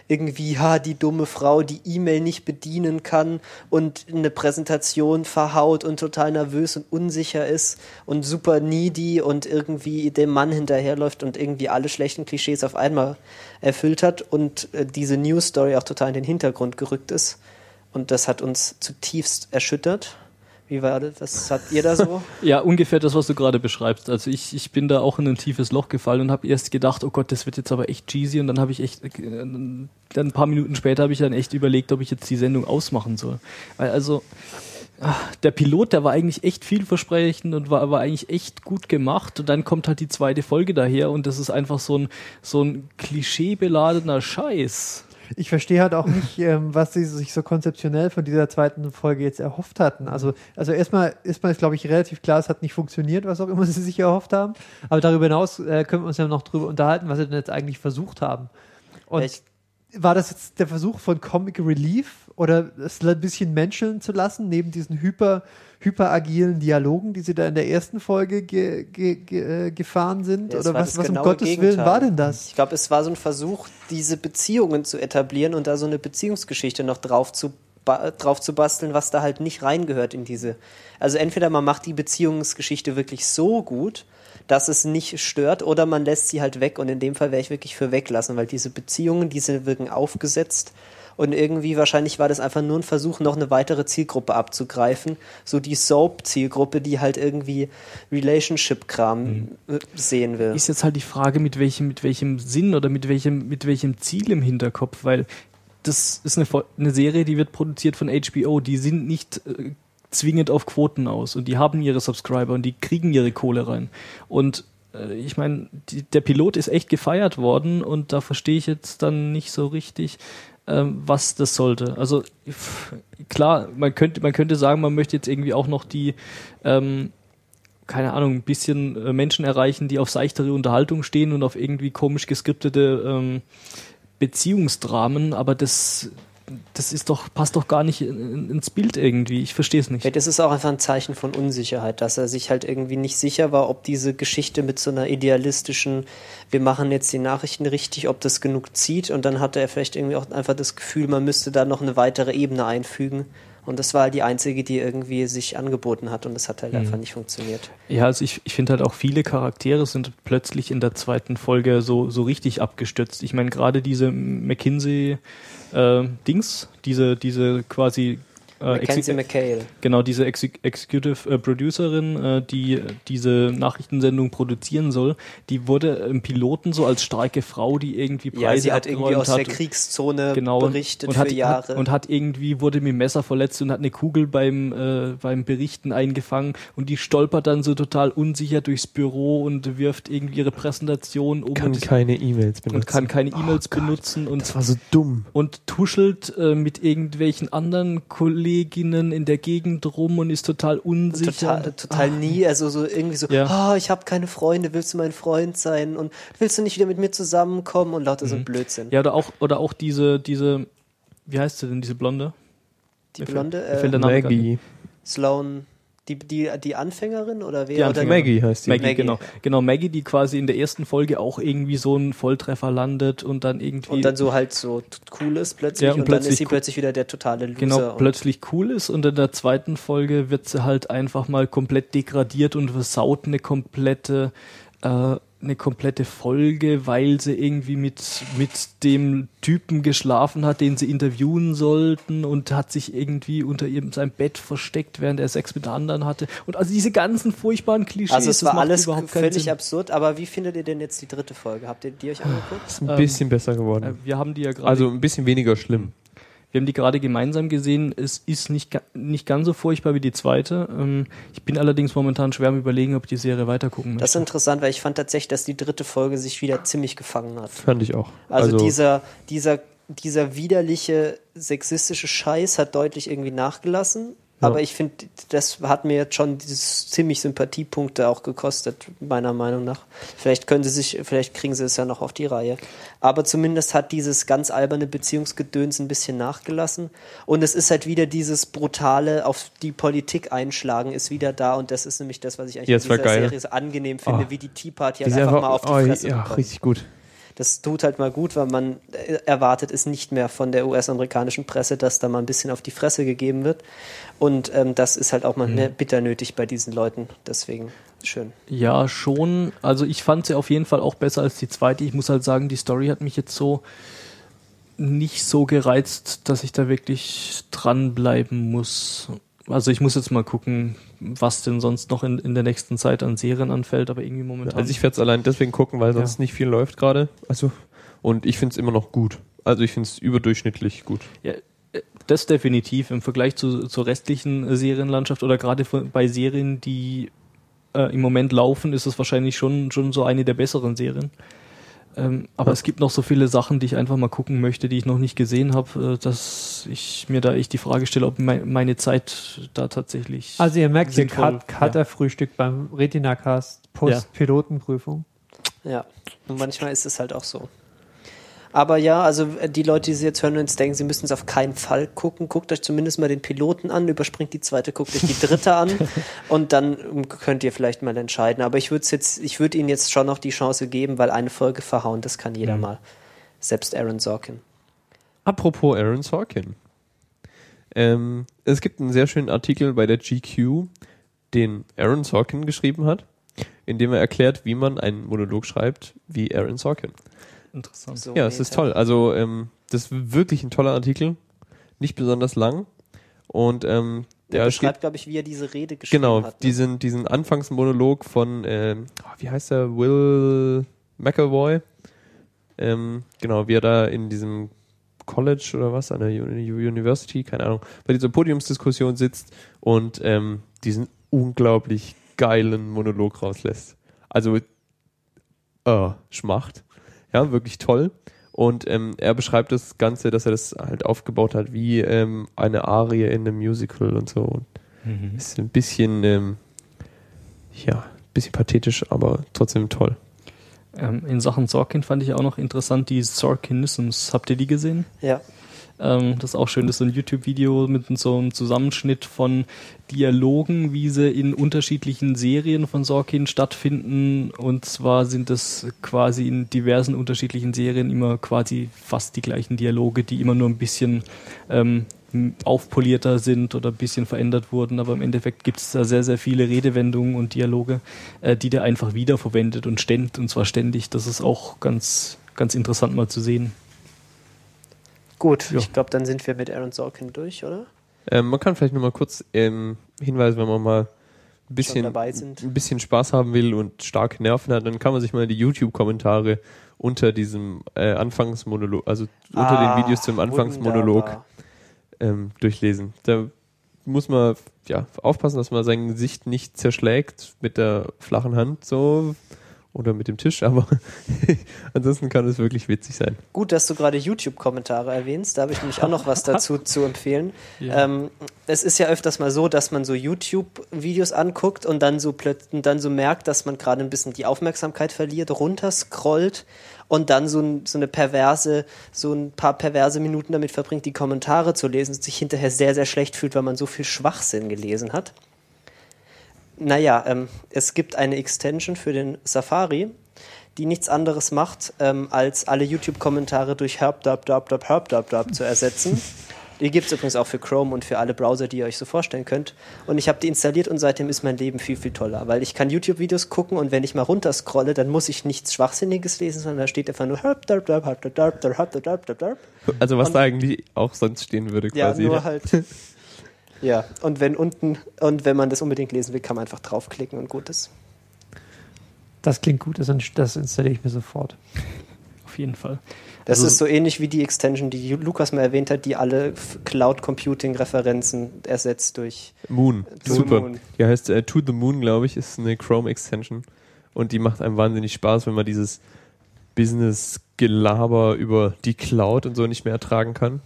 irgendwie, ha, die dumme Frau, die E-Mail nicht bedienen kann und eine Präsentation verhaut und total nervös und unsicher ist und super needy und irgendwie dem Mann hinterherläuft und irgendwie alle schlechten Klischees auf einmal erfüllt hat und äh, diese News Story auch total in den Hintergrund gerückt ist. Und das hat uns zutiefst erschüttert. Wie war das? Was habt ihr da so? Ja, ungefähr das, was du gerade beschreibst. Also ich, ich bin da auch in ein tiefes Loch gefallen und habe erst gedacht, oh Gott, das wird jetzt aber echt cheesy. Und dann habe ich echt, äh, dann ein paar Minuten später habe ich dann echt überlegt, ob ich jetzt die Sendung ausmachen soll. Weil also ach, der Pilot, der war eigentlich echt vielversprechend und war, war eigentlich echt gut gemacht. Und dann kommt halt die zweite Folge daher und das ist einfach so ein, so ein klischeebeladener Scheiß. Ich verstehe halt auch nicht, ähm, was sie sich so konzeptionell von dieser zweiten Folge jetzt erhofft hatten. Also, also erstmal, erstmal ist, glaube ich, relativ klar, es hat nicht funktioniert, was auch immer sie sich erhofft haben. Aber darüber hinaus äh, können wir uns ja noch drüber unterhalten, was sie denn jetzt eigentlich versucht haben. Und Ich- war das jetzt der Versuch von Comic Relief oder es ein bisschen menscheln zu lassen, neben diesen hyper, hyperagilen Dialogen, die sie da in der ersten Folge ge, ge, ge, äh, gefahren sind? Ja, oder was, was um Gottes Willen Gegenteil. war denn das? Ich glaube, es war so ein Versuch, diese Beziehungen zu etablieren und da so eine Beziehungsgeschichte noch drauf zu, drauf zu basteln, was da halt nicht reingehört in diese. Also entweder man macht die Beziehungsgeschichte wirklich so gut, dass es nicht stört, oder man lässt sie halt weg und in dem Fall wäre ich wirklich für weglassen, weil diese Beziehungen, diese wirken aufgesetzt und irgendwie wahrscheinlich war das einfach nur ein Versuch, noch eine weitere Zielgruppe abzugreifen, so die Soap-Zielgruppe, die halt irgendwie Relationship-Kram äh, sehen will. Ist jetzt halt die Frage, mit welchem, mit welchem Sinn oder mit welchem, mit welchem Ziel im Hinterkopf, weil das ist eine, eine Serie, die wird produziert von HBO, die sind nicht äh, zwingend auf Quoten aus und die haben ihre Subscriber und die kriegen ihre Kohle rein. Und äh, ich meine, der Pilot ist echt gefeiert worden und da verstehe ich jetzt dann nicht so richtig, ähm, was das sollte. Also klar, man könnte, man könnte sagen, man möchte jetzt irgendwie auch noch die ähm, keine Ahnung, ein bisschen äh, Menschen erreichen, die auf seichtere Unterhaltung stehen und auf irgendwie komisch geskriptete ähm, Beziehungsdramen, aber das, das ist doch, passt doch gar nicht in, in, ins Bild irgendwie. Ich verstehe es nicht. Ja, das ist auch einfach ein Zeichen von Unsicherheit, dass er sich halt irgendwie nicht sicher war, ob diese Geschichte mit so einer idealistischen, wir machen jetzt die Nachrichten richtig, ob das genug zieht. Und dann hatte er vielleicht irgendwie auch einfach das Gefühl, man müsste da noch eine weitere Ebene einfügen. Und das war halt die einzige, die irgendwie sich angeboten hat und das hat halt Mhm. einfach nicht funktioniert. Ja, also ich, ich finde halt auch viele Charaktere sind plötzlich in der zweiten Folge so, so richtig abgestürzt. Ich meine, gerade diese McKinsey-Dings, diese, diese quasi äh, Mackenzie McHale. Genau, diese Exe Executive äh, Producerin, äh, die diese Nachrichtensendung produzieren soll, die wurde im Piloten so als starke Frau, die irgendwie Preise Ja, sie hat irgendwie aus der hat. Kriegszone genau, berichtet und für hat, Jahre. Hat, und hat irgendwie, wurde mit dem Messer verletzt und hat eine Kugel beim, äh, beim Berichten eingefangen und die stolpert dann so total unsicher durchs Büro und wirft irgendwie ihre Präsentation um Kann und, keine E-Mails benutzen. und kann keine E-Mails Oh benutzen und Das war so dumm. und tuschelt äh, mit irgendwelchen anderen Kolleginnen in der Gegend rum und ist total unsicher. Total, total nie, also so irgendwie so, Ja. ah, ich habe keine Freunde, willst du mein Freund sein und willst du nicht wieder mit mir zusammenkommen und lauter so ein Blödsinn. Mhm. Ja, oder auch, oder auch diese, diese, wie heißt sie denn, diese Blonde? die Blonde, mir fällt äh, der Name gar Maggie. Sloan, die, die, die Anfängerin oder wer? Die oder Anfängerin. Maggie heißt die. Maggie, Maggie. genau. Genau, Maggie, die quasi in der ersten Folge auch irgendwie so einen Volltreffer landet und dann irgendwie. Und dann so halt so cool ist plötzlich Ja, und, und dann ist plötzlich sie cool- plötzlich wieder der totale Loser. genau plötzlich cool ist und in der zweiten Folge wird sie halt einfach mal komplett degradiert und versaut eine komplette äh, eine komplette Folge, weil sie irgendwie mit mit dem Typen geschlafen hat, den sie interviewen sollten und hat sich irgendwie unter ihrem seinem Bett versteckt, während er Sex mit anderen hatte und also diese ganzen furchtbaren Klischees. Also es das war alles völlig Sinn. absurd, aber wie findet ihr denn jetzt die dritte Folge? Habt ihr die euch angeguckt? Ist ein Ähm, bisschen besser Äh, geworden. Wir haben die ja gerade Also ein bisschen weniger schlimm. Wir haben die gerade gemeinsam gesehen. Es ist nicht, nicht ganz so furchtbar wie die zweite. Ähm, ich bin allerdings momentan schwer am überlegen, ob ich die Serie weitergucken Das ist möchte. interessant, weil ich fand tatsächlich, dass die dritte Folge sich wieder ziemlich gefangen hat. Fand ich auch. Also, dieser, dieser, dieser widerliche sexistische Scheiß hat deutlich irgendwie nachgelassen. Aber ich finde, das hat mir jetzt schon dieses ziemlich Sympathiepunkte auch gekostet, meiner Meinung nach. Vielleicht können sie sich, vielleicht kriegen sie es ja noch auf die Reihe. Aber zumindest hat dieses ganz alberne Beziehungsgedöns ein bisschen nachgelassen. Und es ist halt wieder dieses brutale auf die Politik einschlagen ist wieder da. Und das ist nämlich das, was ich eigentlich in dieser. Serie so angenehm finde, Oh. wie die Tea Party halt einfach mal auf die oh, Fresse ja, bekommt. richtig gut. Das tut halt mal gut, weil man äh, erwartet es nicht mehr von der US-amerikanischen Presse, dass da mal ein bisschen auf die Fresse gegeben wird. Und ähm, das ist halt auch mal mehr bitter nötig bei diesen Leuten. Deswegen schön. Ja, schon. Also ich fand sie auf jeden Fall auch besser als die zweite. Ich muss halt sagen, die Story hat mich jetzt so nicht so gereizt, dass ich da wirklich dranbleiben muss. Also ich muss jetzt mal gucken, was denn sonst noch in, in der nächsten Zeit an Serien anfällt, aber irgendwie momentan. Also ich werde es allein deswegen gucken, weil sonst Ja. nicht viel läuft gerade. Also und ich finde es immer noch gut. Also ich finde es überdurchschnittlich gut. Ja, äh, das definitiv im Vergleich zu, zur restlichen Serienlandschaft oder gerade bei Serien, die äh, im Moment laufen, ist es wahrscheinlich schon, schon so eine der besseren Serien. Ähm, aber Ja. es gibt noch so viele Sachen, die ich einfach mal gucken möchte, die ich noch nicht gesehen habe, äh, dass ich mir da echt die Frage stelle, ob mei- meine Zeit da tatsächlich. Also ihr merkt Sinnvoll, Cut, Cutter-Frühstück beim Retina-Cast Post-Pilotenprüfung. Ja, und manchmal ist es halt auch so. Aber ja, also äh, die Leute, die sie jetzt hören und jetzt denken, sie müssen es auf keinen Fall gucken, guckt euch zumindest mal den Piloten an, überspringt die zweite, guckt euch die dritte an und dann ähm, könnt ihr vielleicht mal entscheiden. Aber ich würde jetzt, ich würde ihnen jetzt schon noch die Chance geben, weil eine Folge verhauen, das kann jeder mal. Selbst Aaron Sorkin. Apropos Aaron Sorkin. Ähm, es gibt einen sehr schönen Artikel bei der GQ, den Aaron Sorkin geschrieben hat, in dem er erklärt, wie man einen Monolog schreibt wie Aaron Sorkin. Interessant. So Ja, es ist toll. Also ähm, das ist wirklich ein toller Artikel, nicht besonders lang und ähm, Der der beschreibt, steht glaube ich, wie er diese Rede geschrieben genau hat. ne? diesen diesen Anfangsmonolog von ähm, oh, wie heißt er Will McElroy ähm, genau wie er da in diesem College oder was an der Uni- University keine Ahnung bei dieser Podiumsdiskussion sitzt und ähm, diesen unglaublich geilen Monolog rauslässt also äh, Schmacht ja wirklich toll und ähm, er beschreibt das Ganze, dass er das halt aufgebaut hat wie ähm, eine Arie in einem Musical und so. Und Mhm. ist ein bisschen, ähm, ja, ein bisschen pathetisch, aber trotzdem toll. Ähm, in Sachen Sorkin fand ich auch noch interessant die Sorkinisms. Habt ihr die gesehen? Ja. Ähm, das ist auch schön, das ist so ein YouTube-Video mit so einem Zusammenschnitt von Dialogen, wie sie in unterschiedlichen Serien von Sorkin stattfinden. Und zwar sind das quasi in diversen unterschiedlichen Serien immer quasi fast die gleichen Dialoge, die immer nur ein bisschen ähm, aufpolierter sind oder ein bisschen verändert wurden. Aber im Endeffekt gibt es da sehr, sehr viele Redewendungen und Dialoge, äh, die der einfach wiederverwendet und ständig, und zwar ständig. Das ist auch ganz, ganz interessant mal zu sehen. Gut, Ja. ich glaube, dann sind wir mit Aaron Sorkin durch, oder? Ähm, man kann vielleicht nur mal kurz ähm, hinweisen, wenn man mal ein bisschen, dabei sind. ein bisschen Spaß haben will und starke Nerven hat, dann kann man sich mal die YouTube-Kommentare unter diesem äh, Anfangsmonolog, also unter Ah, den Videos zum Anfangsmonolog ähm, durchlesen. Da muss man ja aufpassen, dass man sein Gesicht nicht zerschlägt mit der flachen Hand so oder mit dem Tisch, aber ansonsten kann es wirklich witzig sein. Gut, dass du gerade YouTube-Kommentare erwähnst. Da habe ich nämlich auch noch was dazu zu empfehlen. Ja. Ähm, es ist ja öfters mal so, dass man so YouTube-Videos anguckt und dann so plötzlich dann so merkt, dass man gerade ein bisschen die Aufmerksamkeit verliert, runterscrollt und dann so, ein, so eine perverse, so ein paar perverse Minuten damit verbringt, die Kommentare zu lesen und sich hinterher sehr, sehr schlecht fühlt, weil man so viel Schwachsinn gelesen hat. Naja, ähm, es gibt eine Extension für den Safari, die nichts anderes macht, ähm, als alle YouTube-Kommentare durch dab, dab zu ersetzen. Die gibt es übrigens auch für Chrome und für alle Browser, die ihr euch so vorstellen könnt. Und ich habe die installiert und seitdem ist mein Leben viel, viel toller, weil ich kann YouTube-Videos gucken und wenn ich mal runterscrolle, dann muss ich nichts Schwachsinniges lesen, sondern da steht einfach nur herb, dab, herb, dab, dab, dab, herb, dab, dab, dab. Also was Und- da eigentlich auch sonst stehen würde Ja, quasi. nur halt. Ja, und wenn unten, und wenn man das unbedingt lesen will, kann man einfach draufklicken und gut ist. Das klingt gut, das, das installiere ich mir sofort. Auf jeden Fall. Das Also- ist so ähnlich wie die Extension, die Lukas mal erwähnt hat, die alle Cloud Computing Referenzen ersetzt durch. Moon, To the super. Moon. Die heißt äh, To the Moon, glaube ich, ist eine Chrome Extension und die macht einem wahnsinnig Spaß, wenn man dieses Business-Gelaber über die Cloud und so nicht mehr ertragen kann.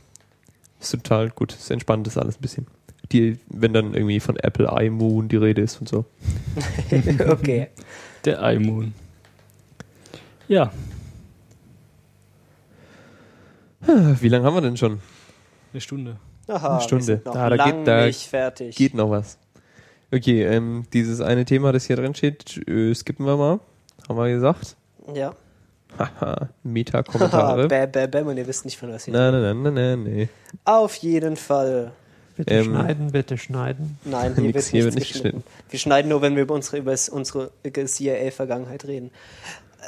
Ist total gut, ist entspannt ist alles ein bisschen. Die, wenn dann irgendwie von Apple iMoon die Rede ist und so. okay. Der iMoon. Ja, Wie lange haben wir denn schon? eine Stunde. Aha, Eine Stunde. Wir sind noch Da- da lang geht- da nicht fertig. Geht noch was. Okay, ähm, dieses eine Thema, das hier drin steht, äh, skippen wir mal. Haben wir gesagt. Ja. Haha, Meta-Kommentare. bäm, bäm, bäm, und ihr wisst nicht, von was hier. Nein, nein, nein, nein, nein. Auf jeden Fall. Bitte Ähm, schneiden, bitte schneiden. Nein, hier, Nix, wird, hier nichts wird nicht geschnitten. Wir schneiden nur, wenn wir über unsere, über unsere CIA-Vergangenheit reden.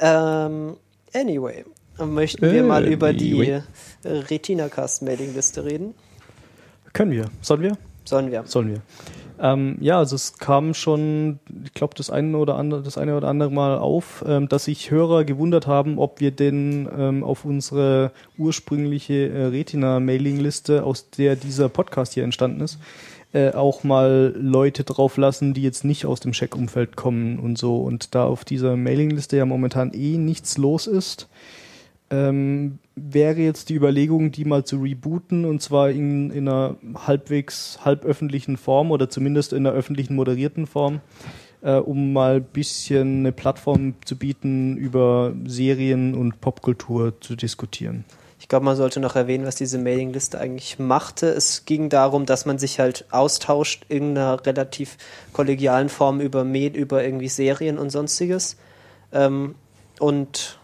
Ähm, anyway, möchten wir mal über die Anyway. Retina-Cast-Mailing-Liste reden? Können wir? Sollen wir? Sollen wir? Sollen wir. Ähm, ja, also es kam schon, ich glaube, das eine oder andere, das eine oder andere Mal auf, ähm, dass sich Hörer gewundert haben, ob wir denn ähm, auf unsere ursprüngliche äh, Retina-Mailing-Liste, aus der dieser Podcast hier entstanden ist, äh, auch mal Leute drauf lassen, die jetzt nicht aus dem Check-Umfeld kommen und so. Und da auf dieser Mailing-Liste ja momentan eh nichts los ist, ähm, wäre jetzt die Überlegung, die mal zu rebooten und zwar in, in einer halbwegs halböffentlichen Form oder zumindest in einer öffentlichen moderierten Form, äh, um mal ein bisschen eine Plattform zu bieten, über Serien und Popkultur zu diskutieren. Ich glaube, man sollte noch erwähnen, was diese Mailingliste eigentlich machte. Es ging darum, dass man sich halt austauscht in einer relativ kollegialen Form über Med, über irgendwie Serien und sonstiges. Ähm, und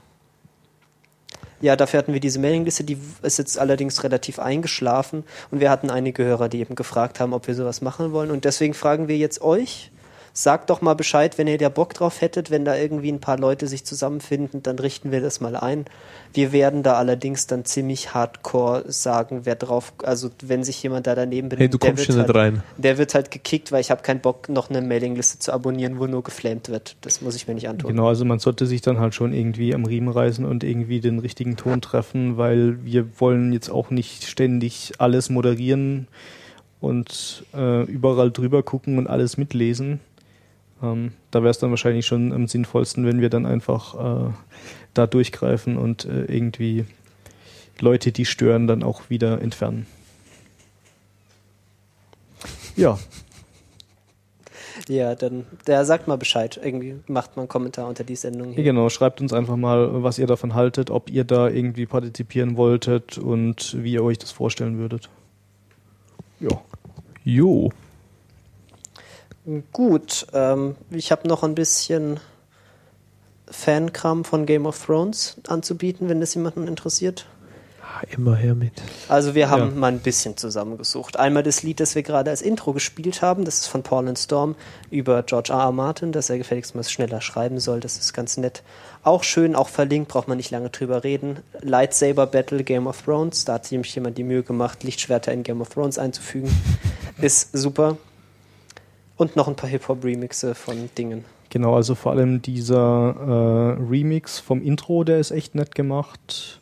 ja, dafür hatten wir diese Mailingliste, die ist jetzt allerdings relativ eingeschlafen und wir hatten einige Hörer, die eben gefragt haben, ob wir sowas machen wollen. Und deswegen fragen wir jetzt euch, sagt doch mal Bescheid, wenn ihr da Bock drauf hättet, wenn da irgendwie ein paar Leute sich zusammenfinden, dann richten wir das mal ein. Wir werden da allerdings dann ziemlich hardcore sagen, wer drauf, also wenn sich jemand da daneben benimmt, Hey, du der kommst wird schon nicht halt, rein. der wird halt gekickt, weil ich habe keinen Bock, noch eine Mailingliste zu abonnieren, wo nur geflamed wird. Das muss ich mir nicht antun. Genau, also man sollte sich dann halt schon irgendwie am Riemen reißen und irgendwie den richtigen Ton treffen, weil wir wollen jetzt auch nicht ständig alles moderieren und äh, überall drüber gucken und alles mitlesen. Ähm, da wäre es dann wahrscheinlich schon am sinnvollsten, wenn wir dann einfach äh, da durchgreifen und äh, irgendwie Leute, die stören, dann auch wieder entfernen. Ja, Ja, dann, der sagt mal Bescheid. Irgendwie macht mal einen Kommentar unter die Sendung hier. genau, schreibt uns einfach mal, was ihr davon haltet, ob ihr da irgendwie partizipieren wolltet und wie ihr euch das vorstellen würdet. Ja. Jo. Gut, ähm, ich habe noch ein bisschen Fankram von Game of Thrones anzubieten, wenn das jemanden interessiert. Ah, Immer her mit. Also wir haben Ja. mal ein bisschen zusammengesucht. Einmal das Lied, das wir gerade als Intro gespielt haben, das ist von Paul and Storm über George R. R. Martin, dass er gefälligst mal schneller schreiben soll. Das ist ganz nett. Auch schön, auch verlinkt, braucht man nicht lange drüber reden. Lightsaber Battle Game of Thrones, da hat sich nämlich jemand die Mühe gemacht, Lichtschwerter in Game of Thrones einzufügen. ist super. Und noch ein paar Hip-Hop-Remixe von Dingen. Genau, also vor allem dieser äh, Remix vom Intro, der ist echt nett gemacht.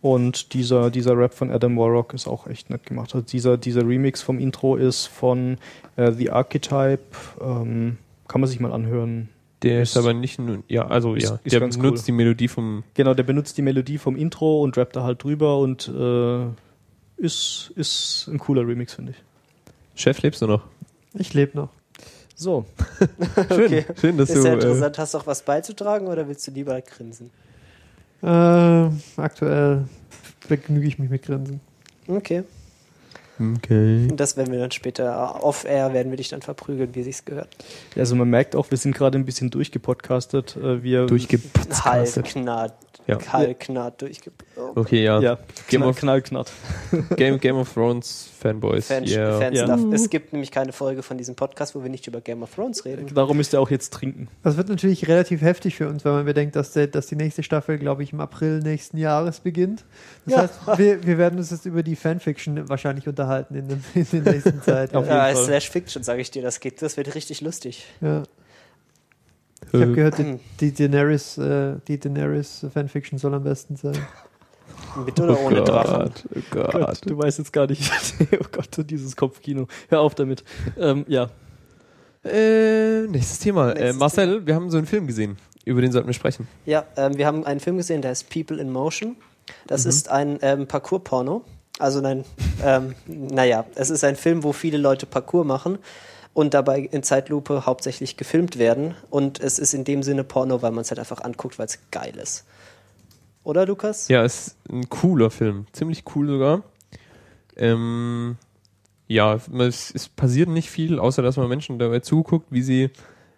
Und dieser, dieser Rap von Adam Warrock ist auch echt nett gemacht. Also dieser, dieser Remix vom Intro ist von äh, The Archetype. Ähm, kann man sich mal anhören. Der ist, Ist- aber nicht nur, ja, also ist- ja, ist der benutzt cool. die Melodie vom, Genau, der benutzt die Melodie vom Intro und rappt da halt drüber und äh, ist, ist ein cooler Remix, finde ich. Chef, lebst du noch? Ich lebe noch. So, Schön, Okay. schön, dass Ist du, ja äh, interessant. Hast du auch was beizutragen oder willst du lieber grinsen? Äh, aktuell begnüge ich mich mit Grinsen. Okay. okay. Und das werden wir dann später off-air, werden wir dich dann verprügeln, wie sich's gehört. also man merkt auch, wir sind gerade ein bisschen durchgepodcastet. Äh, wir Durchgepodcastet. Halbknarrt. Ja. Halbknarrt durchge... Oh. Okay, ja. ja, Game knall, of- knall. Game, Game of Thrones Fanboys. Fan yeah. Fanstuff. Ja. Es gibt nämlich keine Folge von diesem Podcast, wo wir nicht über Game of Thrones reden. Darum müsst ihr auch jetzt trinken. Das wird natürlich relativ heftig für uns, wenn man bedenkt, dass, der, dass die nächste Staffel, glaube ich, im April nächsten Jahres beginnt. Das Ja. heißt, wir, wir werden uns jetzt über die Fanfiction wahrscheinlich unterhalten in, dem, in der nächsten Zeit. Auf ja. jeden Ja, Fall. Slash Fiction, sage ich dir, das geht, das wird richtig lustig. Ja. Ich habe Äh, gehört, die, die Daenerys, äh, die Daenerys Fanfiction soll am besten sein. Mit oder ohne oh Drachen. Gott, oh Gott. Gott, du weißt jetzt gar nicht. oh Gott, dieses Kopfkino. Hör auf damit. Ähm, ja. Äh, nächstes Thema. äh, Nächstes Marcel, wir haben so einen Film gesehen. Über den sollten wir sprechen. Ja, ähm, wir haben einen Film gesehen, der heißt People in Motion. Das ist ein ähm, Parcours-Porno. Also nein, ähm, naja, es ist ein Film, wo viele Leute Parcours machen und dabei in Zeitlupe hauptsächlich gefilmt werden. Und es ist in dem Sinne Porno, weil man es halt einfach anguckt, weil es geil ist. Oder, Lukas? Ja, ist ein cooler Film. Ziemlich cool sogar. Ähm, ja, es, es passiert nicht viel, außer dass man Menschen dabei zuguckt, wie sie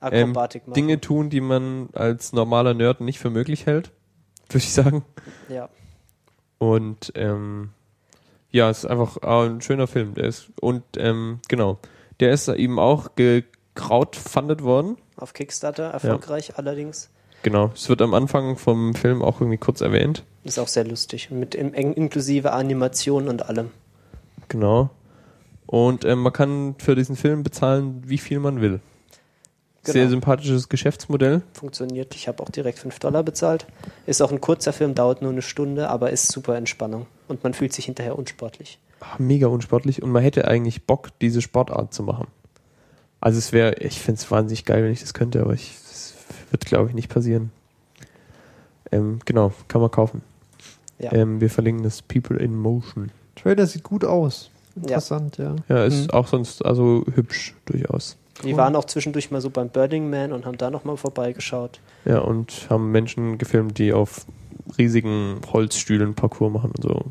ähm. Dinge tun, die man als normaler Nerd nicht für möglich hält. würde ich sagen. Ja. Und ähm, ja, es ist einfach äh, ein schöner Film. Der ist, und ähm, genau, der ist eben auch gecrowdfundet worden. Auf Kickstarter erfolgreich allerdings. Genau, es wird am Anfang vom Film auch irgendwie kurz erwähnt. Ist auch sehr lustig. Mit im, inklusive Animation und allem. Genau. Und ähm, man kann für diesen Film bezahlen, wie viel man will. Genau. Sehr sympathisches Geschäftsmodell. Funktioniert. Ich habe auch direkt 5 Dollar bezahlt. Ist auch ein kurzer Film, dauert nur eine Stunde, aber ist super Entspannung. Und man fühlt sich hinterher unsportlich. Ah, Mega unsportlich und man hätte eigentlich Bock, diese Sportart zu machen. Also es wäre, ich fände es wahnsinnig geil, wenn ich das könnte, aber ich, wird, glaube ich, nicht passieren. Ähm, genau, kann man kaufen. Ja. Ähm, wir verlinken das People in Motion. Trailer sieht gut aus. Interessant, ja. Ja, ist Mhm. auch sonst also hübsch durchaus. Die waren auch zwischendurch mal so beim Burning Man und haben da nochmal vorbeigeschaut. Ja, und haben Menschen gefilmt, die auf riesigen Holzstühlen Parcours machen und so.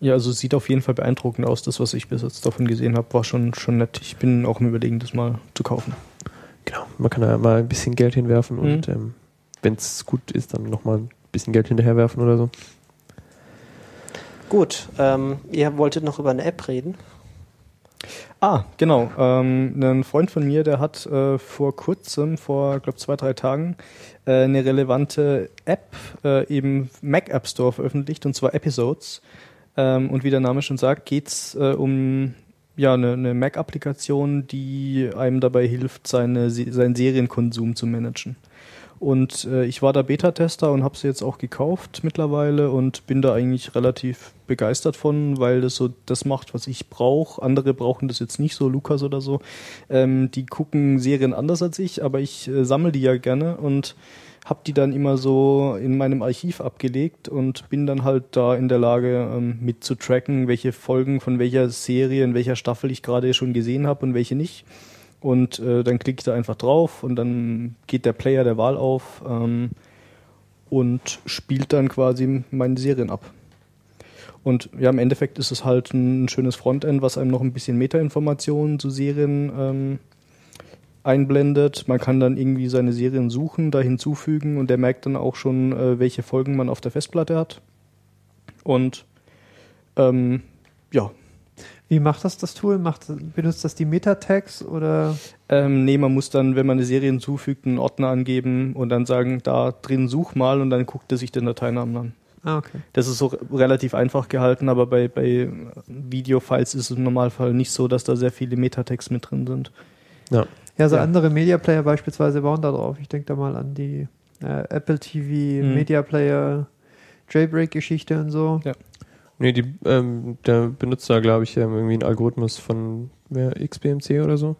Ja, also sieht auf jeden Fall beeindruckend aus. Das, was ich bis jetzt davon gesehen habe, war schon, schon nett. Ich bin auch im Überlegen, das mal zu kaufen. Genau, man kann da mal ein bisschen Geld hinwerfen Mhm. und ähm, wenn es gut ist, dann nochmal ein bisschen Geld hinterherwerfen oder so. Gut, ähm, ihr wolltet noch über eine App reden. Ah, genau. Ähm, ein Freund von mir, der hat äh, vor kurzem, vor glaube zwei, drei Tagen, äh, eine relevante App äh, im Mac App Store veröffentlicht, und zwar Episodes. Ähm, und wie der Name schon sagt, geht's äh, um ja, eine, eine Mac-Applikation, die einem dabei hilft, seine, Se- seinen Serienkonsum zu managen. Und äh, ich war da Beta-Tester und habe sie jetzt auch gekauft mittlerweile und bin da eigentlich relativ begeistert von, weil das so das macht, was ich brauche. Andere brauchen das jetzt nicht so, Lukas oder so. Ähm, die gucken Serien anders als ich, aber ich äh, sammle die ja gerne und habe die dann immer so in meinem Archiv abgelegt und bin dann halt da in der Lage ähm, mit welche Folgen von welcher Serie, in welcher Staffel ich gerade schon gesehen habe und welche nicht. Und äh, dann klicke ich da einfach drauf und dann geht der Player der Wahl auf ähm, und spielt dann quasi meine Serien ab. Und ja, im Endeffekt ist es halt ein schönes Frontend, was einem noch ein bisschen Metainformationen zu Serien ähm, einblendet. Man kann dann irgendwie seine Serien suchen, da hinzufügen und der merkt dann auch schon, äh, welche Folgen man auf der Festplatte hat. Und ähm, ja, Wie macht das das Tool? Macht, benutzt das die Meta-Tags oder? Ähm, nee, man muss dann, wenn man eine Serie hinzufügt, einen Ordner angeben und dann sagen, da drin such mal und dann guckt er sich den Dateinamen an. Ah, okay. Das ist so re- relativ einfach gehalten, aber bei, bei Videofiles ist es im Normalfall nicht so, dass da sehr viele Metatext mit drin sind. Ja. Ja, so Ja. andere Media Player beispielsweise bauen da drauf. Ich denke da mal an die äh, Apple TV Mhm. Media Player Jailbreak-Geschichte und so. Ja. Nee, die, ähm, der benutzt da, glaube ich, ähm, irgendwie einen Algorithmus von wer, XBMC oder so.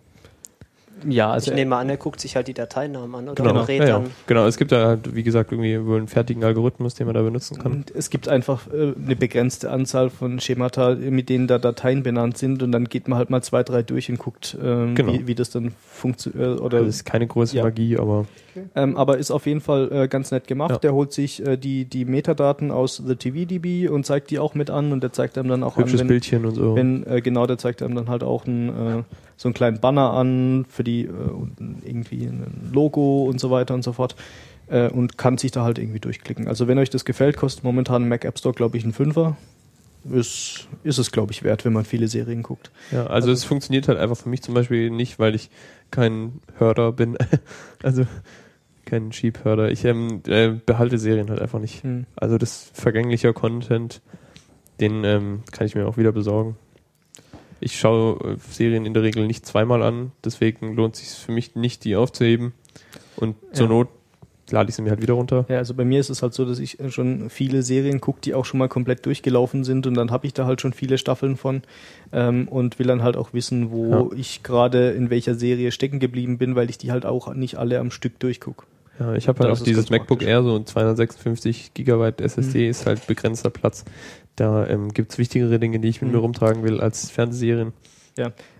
Ja, ich nehme an, er guckt sich halt die Dateinamen an oder Genau. Ja, ja. dann. genau, es gibt da halt, wie gesagt, irgendwie wohl einen fertigen Algorithmus, den man da benutzen kann. Und es gibt einfach äh, eine begrenzte Anzahl von Schemata, mit denen da Dateien benannt sind und dann geht man halt mal zwei, drei durch und guckt, ähm, Genau. wie, wie das dann funktioniert. Oder Das ist keine große Ja. Magie, aber Ähm, aber ist auf jeden Fall äh, ganz nett gemacht. Ja. Der holt sich äh, die, die Metadaten aus The TVDB und zeigt die auch mit an und der zeigt einem dann auch hübsches an, wenn, Bildchen und so. wenn äh, genau, der zeigt einem dann halt auch ein, äh, so einen kleinen Banner an für die äh, irgendwie ein Logo und so weiter und so fort äh, und kann sich da halt irgendwie durchklicken. Also wenn euch das gefällt, kostet momentan Mac App Store glaube ich ein Fünfer. Ist, ist es glaube ich wert, wenn man viele Serien guckt. Ja, also es funktioniert halt einfach für mich zum Beispiel nicht, weil ich kein Hörer bin. also kein Cheap-Hörer. Ich ähm, äh, behalte Serien halt einfach nicht. Hm. Also das vergänglicher Content, den ähm, kann ich mir auch wieder besorgen. Ich schaue äh, Serien in der Regel nicht zweimal an, deswegen lohnt es sich für mich nicht, die aufzuheben. Und zur Ja. Not lade ich sie mir halt wieder runter. Ja, also bei mir ist es halt so, dass ich äh, schon viele Serien gucke, die auch schon mal komplett durchgelaufen sind und dann habe ich da halt schon viele Staffeln von ähm, und will dann halt auch wissen, wo ich gerade in welcher Serie stecken geblieben bin, weil ich die halt auch nicht alle am Stück durchgucke. Ja, ich habe halt Das auch dieses MacBook. Air, so ein 256 Gigabyte SSD ist halt begrenzter Platz. Da ähm, gibt es wichtigere Dinge, die ich mit Mhm. mir rumtragen will, als Fernsehserien.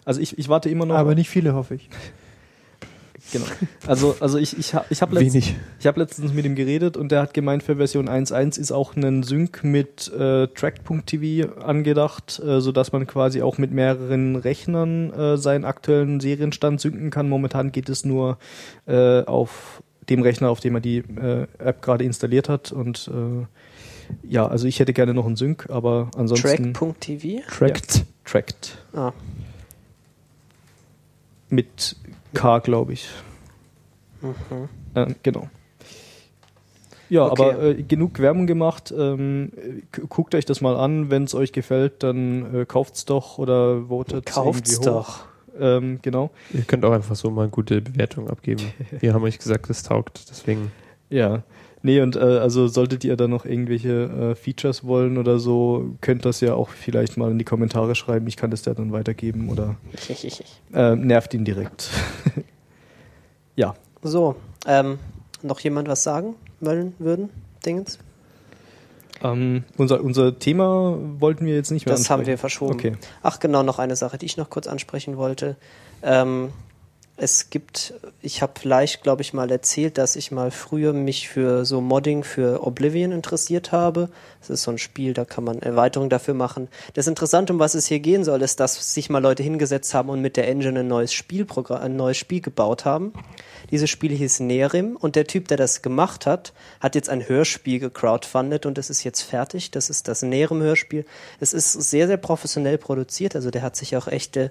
Also ich, ich warte immer noch. Aber nicht viele, hoffe ich. genau. Also, also ich, ich habe ich hab letzt, ich hab letztens mit ihm geredet und der hat gemeint, für Version 1.1 ist auch ein Sync mit äh, Track.tv angedacht, äh, sodass man quasi auch mit mehreren Rechnern äh, seinen aktuellen Serienstand synken kann. Momentan geht es nur äh, auf dem Rechner, auf dem er die äh, App gerade installiert hat. Und äh, ja, also ich hätte gerne noch einen Sync, aber ansonsten. Track.tv? Tracked. Ja. Tracked. Ah. Mit K, glaube ich. Mhm. Ähm, genau. Ja, Okay. aber äh, genug Werbung gemacht. Ähm, guckt euch das mal an. Wenn es euch gefällt, dann äh, kauft's doch oder votet Kauft's irgendwie hoch. doch. Ähm, genau. Ihr könnt auch einfach so mal gute Bewertung abgeben. Wir haben euch gesagt, es taugt, deswegen. Ja. Nee, und äh, also solltet ihr da noch irgendwelche äh, Features wollen oder so, könnt das ja auch vielleicht mal in die Kommentare schreiben. Ich kann das ja dann weitergeben oder äh, nervt ihn direkt. ja. So, ähm, noch jemand was sagen wollen würden? Dingens? Ähm, unser, unser Thema wollten wir jetzt nicht mehr Das haben wir verschoben. Okay. Ach genau, noch eine Sache, die ich noch kurz ansprechen wollte. Ähm, es gibt, ich habe vielleicht, glaube ich, mal erzählt, dass ich mal früher mich für so Modding für Oblivion interessiert habe. Das ist so ein Spiel, da kann man Erweiterungen dafür machen. Das Interessante, um was es hier gehen soll, ist, dass sich mal Leute hingesetzt haben und mit der Engine ein neues Spielprogramm, ein neues Spiel gebaut haben. Dieses Spiel hieß Nerim und der Typ, der das gemacht hat, hat jetzt ein Hörspiel gecrowdfundet und es ist jetzt fertig. Das ist das Nerim-Hörspiel. Es ist sehr, sehr professionell produziert, also der hat sich auch echte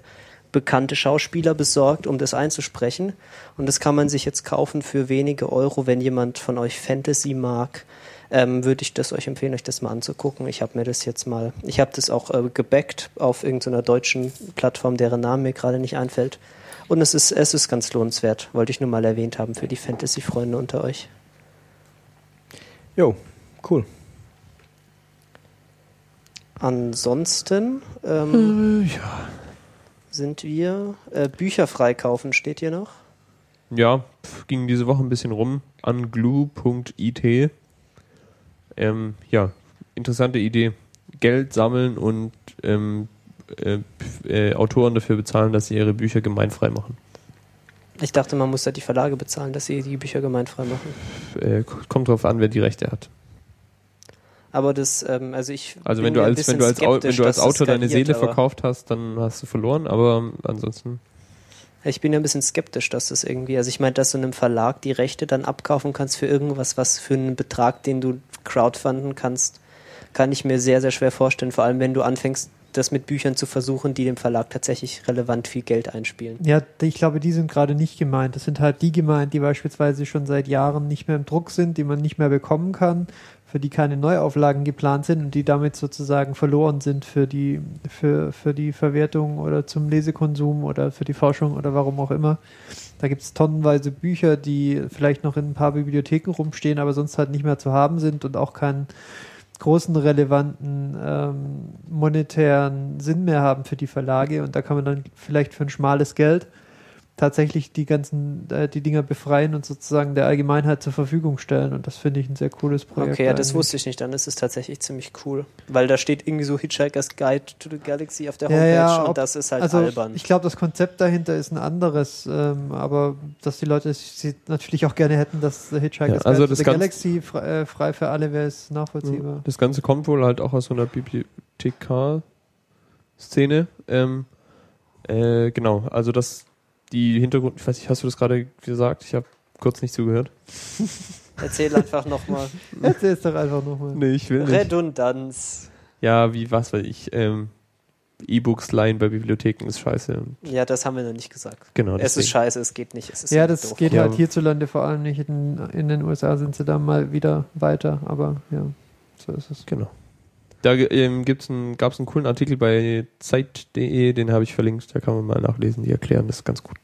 bekannte Schauspieler besorgt, um das einzusprechen. Und das kann man sich jetzt kaufen für wenige Euro, wenn jemand von euch Fantasy mag. Ähm, würde ich das euch empfehlen, euch das mal anzugucken. Ich habe mir das jetzt mal, ich habe das auch äh, gebackt auf irgendeiner deutschen Plattform, deren Name mir gerade nicht einfällt. Und es ist, es ist ganz lohnenswert, wollte ich nur mal erwähnt haben für die Fantasy-Freunde unter euch. Jo, cool. Ansonsten ähm, sind wir äh, Bücher freikaufen, steht hier noch? Ja, pf, ging diese Woche ein bisschen rum an glue.it. Ähm, ja, interessante Idee. Geld sammeln und ähm, äh, äh, Autoren dafür bezahlen, dass sie ihre Bücher gemeinfrei machen. Ich dachte, man muss da die Verlage bezahlen, dass sie die Bücher gemeinfrei machen. Äh, kommt drauf an, wer die Rechte hat. Aber das, ähm, also ich. Also wenn du als, wenn du als, wenn du als Autor deine Seele verkauft hast, dann hast du verloren, aber ansonsten. Ich bin ja ein bisschen skeptisch, dass das irgendwie, also ich meine, dass du einem Verlag die Rechte dann abkaufen kannst für irgendwas, was für einen Betrag, den du crowdfunden kannst, kann ich mir sehr, sehr schwer vorstellen. Vor allem, wenn du anfängst, das mit Büchern zu versuchen, die dem Verlag tatsächlich relevant viel Geld einspielen. Ja, ich glaube, die sind gerade nicht gemeint. Das sind halt die gemeint, die beispielsweise schon seit Jahren nicht mehr im Druck sind, die man nicht mehr bekommen kann, für die keine Neuauflagen geplant sind und die damit sozusagen verloren sind für die, für, für die Verwertung oder zum Lesekonsum oder für die Forschung oder warum auch immer. Da gibt es tonnenweise Bücher, die vielleicht noch in ein paar Bibliotheken rumstehen, aber sonst halt nicht mehr zu haben sind und auch keinen großen relevanten ähm, monetären Sinn mehr haben für die Verlage. Und da kann man dann vielleicht für ein schmales Geld tatsächlich die ganzen äh, die Dinger befreien und sozusagen der Allgemeinheit zur Verfügung stellen und das finde ich ein sehr cooles Projekt. Okay, ja, das eigentlich. wusste ich nicht. Dann ist es tatsächlich ziemlich cool. Weil da steht irgendwie so Hitchhiker's Guide to the Galaxy auf der Ja, Homepage ja, und ob- das ist halt also albern. ich glaube, das Konzept dahinter ist ein anderes, ähm, aber dass die Leute sie natürlich auch gerne hätten, dass The Hitchhiker's Ja, also Guide to the Galaxy frei, äh, frei für alle wäre, ist nachvollziehbar. Das Ganze kommt wohl halt auch aus so einer Bibliothekar-Szene. Ähm, äh, genau, also das, die Hintergrund, ich weiß nicht, hast du das gerade gesagt? Ich habe kurz nicht zugehört. Erzähl einfach nochmal. Erzähl es doch einfach nochmal. Nee, ich will Redundanz. Ja, wie, was weiß ich, ähm, E-Books leihen bei Bibliotheken ist scheiße. Und Ja, das haben wir noch nicht gesagt. genau, Es ist deswegen. scheiße, es geht nicht. Es ist Ja, irgendwie das doof. geht Ja. halt hierzulande vor allem nicht. In, in den USA sind sie da mal wieder weiter, aber ja, so ist es. Genau. Da ähm, gibt's ein, gab es einen coolen Artikel bei Zeit.de, den habe ich verlinkt, da kann man mal nachlesen, die erklären das ganz gut.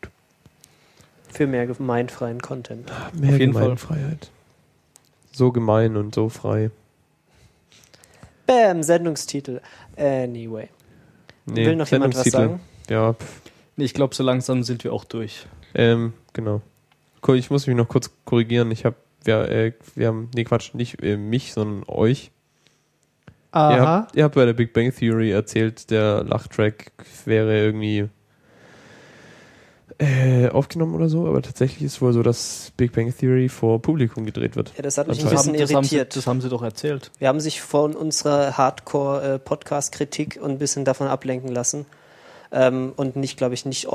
Für mehr gemeinfreien Content. Mehr Auf jeden Fall. Gemeinfreiheit. So gemein und so frei. Bam, Sendungstitel. Anyway. Nee, Will noch jemand was sagen? Ja, Nee, Ich glaube, so langsam sind wir auch durch. ähm, genau. Cool, Ich muss mich noch kurz korrigieren. Ich habe, wir, äh, wir haben, nee Quatsch, nicht äh, mich, sondern euch. Ihr Aha. habt, ihr habt bei der Big Bang Theory erzählt, der Lachtrack wäre irgendwie äh, aufgenommen oder so, aber tatsächlich ist wohl so, dass Big Bang Theory vor Publikum gedreht wird. Ja, das hat mich ein bisschen das, haben sie, irritiert. das haben sie doch erzählt. Wir haben sich von unserer Hardcore-Podcast-Kritik ein bisschen davon ablenken lassen. Ähm, und nicht, glaube ich, nicht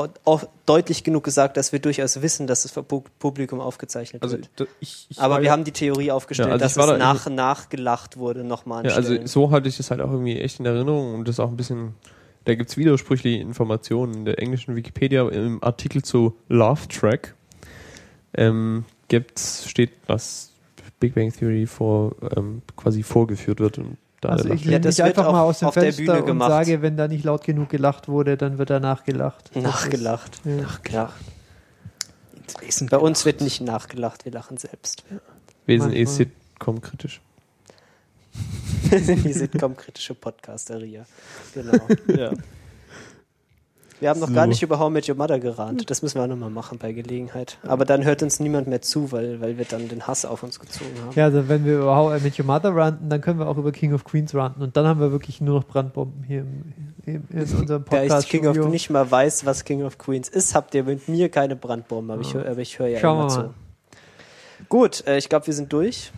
deutlich genug gesagt, dass wir durchaus wissen, dass es für Pu- Publikum aufgezeichnet Also wird. da- ich, ich Aber wir ja- haben die Theorie aufgestellt, Ja, also dass es da nach nachgelacht wurde nochmal. Ja, also so hatte ich das halt auch irgendwie echt in Erinnerung und das auch ein bisschen, da gibt's widersprüchliche Informationen. In der englischen Wikipedia im Artikel zu Love Track ähm, gibt's, steht, dass Big Bang Theory vor, ähm, quasi vorgeführt wird und da Also ich Ja, lehne das mich einfach mal aus dem auf der Fenster Bühne und sage, wenn da nicht laut genug gelacht wurde, dann wird da nachgelacht. Nachgelacht. Ist, ja. Ja. Bei uns wird nicht nachgelacht, wir lachen selbst. wir sind eh manchmal. E Sitcom kritisch. Wir sind die Sitcom-kritische Podcasteria. Genau. Ja. Wir haben noch So. gar nicht über How I Met Your Mother gerannt. Das müssen wir auch nochmal machen bei Gelegenheit. Aber dann hört uns niemand mehr zu, weil, weil wir dann den Hass auf uns gezogen haben. ja, also wenn wir über How I Met Your Mother ranten, dann können wir auch über King of Queens ranten. Und dann haben wir wirklich nur noch Brandbomben hier im, im, in unserem Da ich podcast King of nicht mal weiß, was King of Queens ist, habt ihr mit mir keine Brandbomben, aber ich höre hör ja Schauen immer zu. Gut, äh, ich glaube, wir sind durch.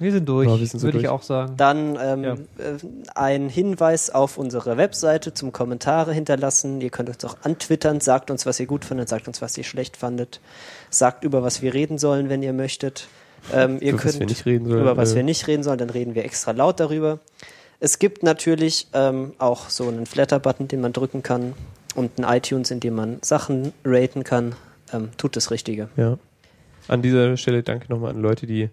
Wir sind durch, Ja, wir sind so würde ich durch. auch sagen. Dann ähm, Ja. äh, ein Hinweis auf unsere Webseite zum Kommentare hinterlassen. Ihr könnt uns auch antwittern, sagt uns, was ihr gut fandet, sagt uns, was ihr schlecht fandet. Sagt über was wir reden sollen, wenn ihr möchtet. Ähm, ihr Über was könnt wir nicht reden sollen, über was äh. wir nicht reden sollen, dann reden wir extra laut darüber. Es gibt natürlich ähm, auch so einen Flatter-Button, den man drücken kann und ein iTunes, in dem man Sachen raten kann. Ähm, tut das Richtige. Ja. An dieser Stelle danke nochmal an Leute, die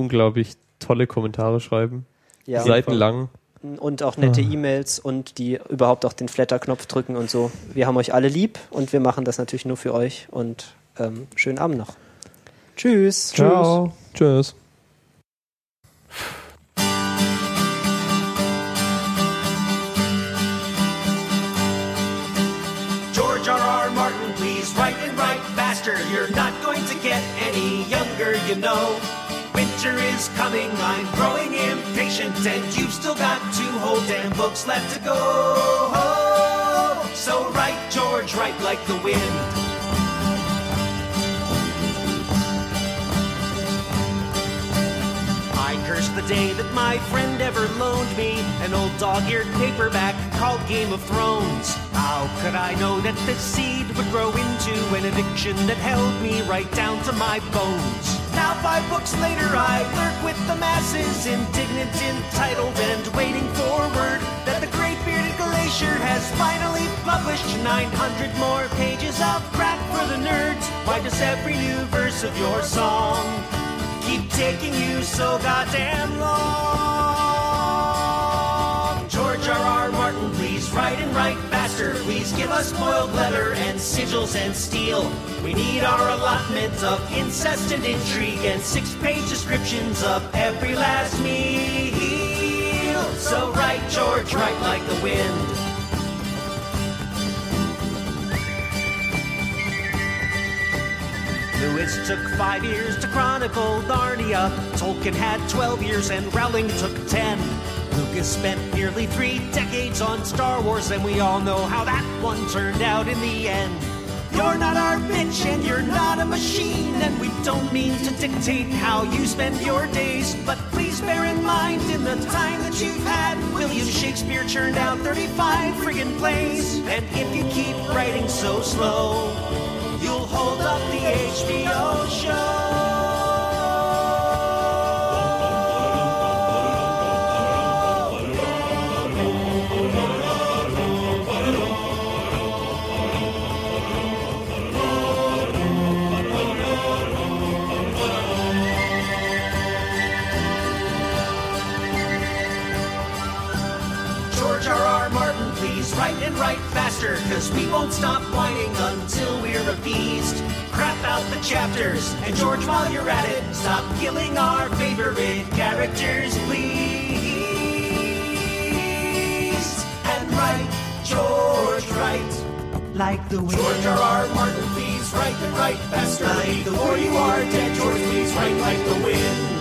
unglaublich tolle Kommentare schreiben. Ja. Seitenlang. und auch nette Ah. E-Mails und die überhaupt auch den Flatter-Knopf drücken und so. Wir haben euch alle lieb und wir machen das natürlich nur für euch und ähm, schönen Abend noch. Tschüss. Ciao. Tschüss. George R. R. Martin, please write and write faster. You're not going to get any younger, you know. Is coming, I'm growing impatient, and you've still got two whole damn books left to go. So write, George, write like the wind. The day that my friend ever loaned me an old dog-eared paperback called Game of Thrones. How could I know that this seed would grow into an addiction that held me right down to my bones? Five books later I lurk with the masses, indignant, entitled, and waiting for word that the great bearded glacier has finally published 900 more pages of crap for the nerds. Why does every new verse of your song keep taking you so goddamn long. George R. R. Martin, please write and write faster. Please give us boiled leather and sigils and steel. We need our allotment of incest and intrigue and six-page descriptions of every last meal. So write, George, write like the wind. Lewis took five years to chronicle Narnia. Tolkien had 12 years and Rowling took 10. Lucas spent nearly three decades on Star Wars, and we all know how that one turned out in the end. You're not our bitch and you're not a machine, and we don't mean to dictate how you spend your days. But please bear in mind, in the time that you've had, William Shakespeare churned out 35 friggin' plays. And if you keep writing so slow, you'll hold up the HBO show. Write faster, cause we won't stop whining until we're appeased. Crap out the chapters, and George, while you're at it, stop killing our favorite characters, please. And write, George, write. Like the wind. George R. R. Martin, please write and write faster. Like the war you are dead, George, please write like the wind.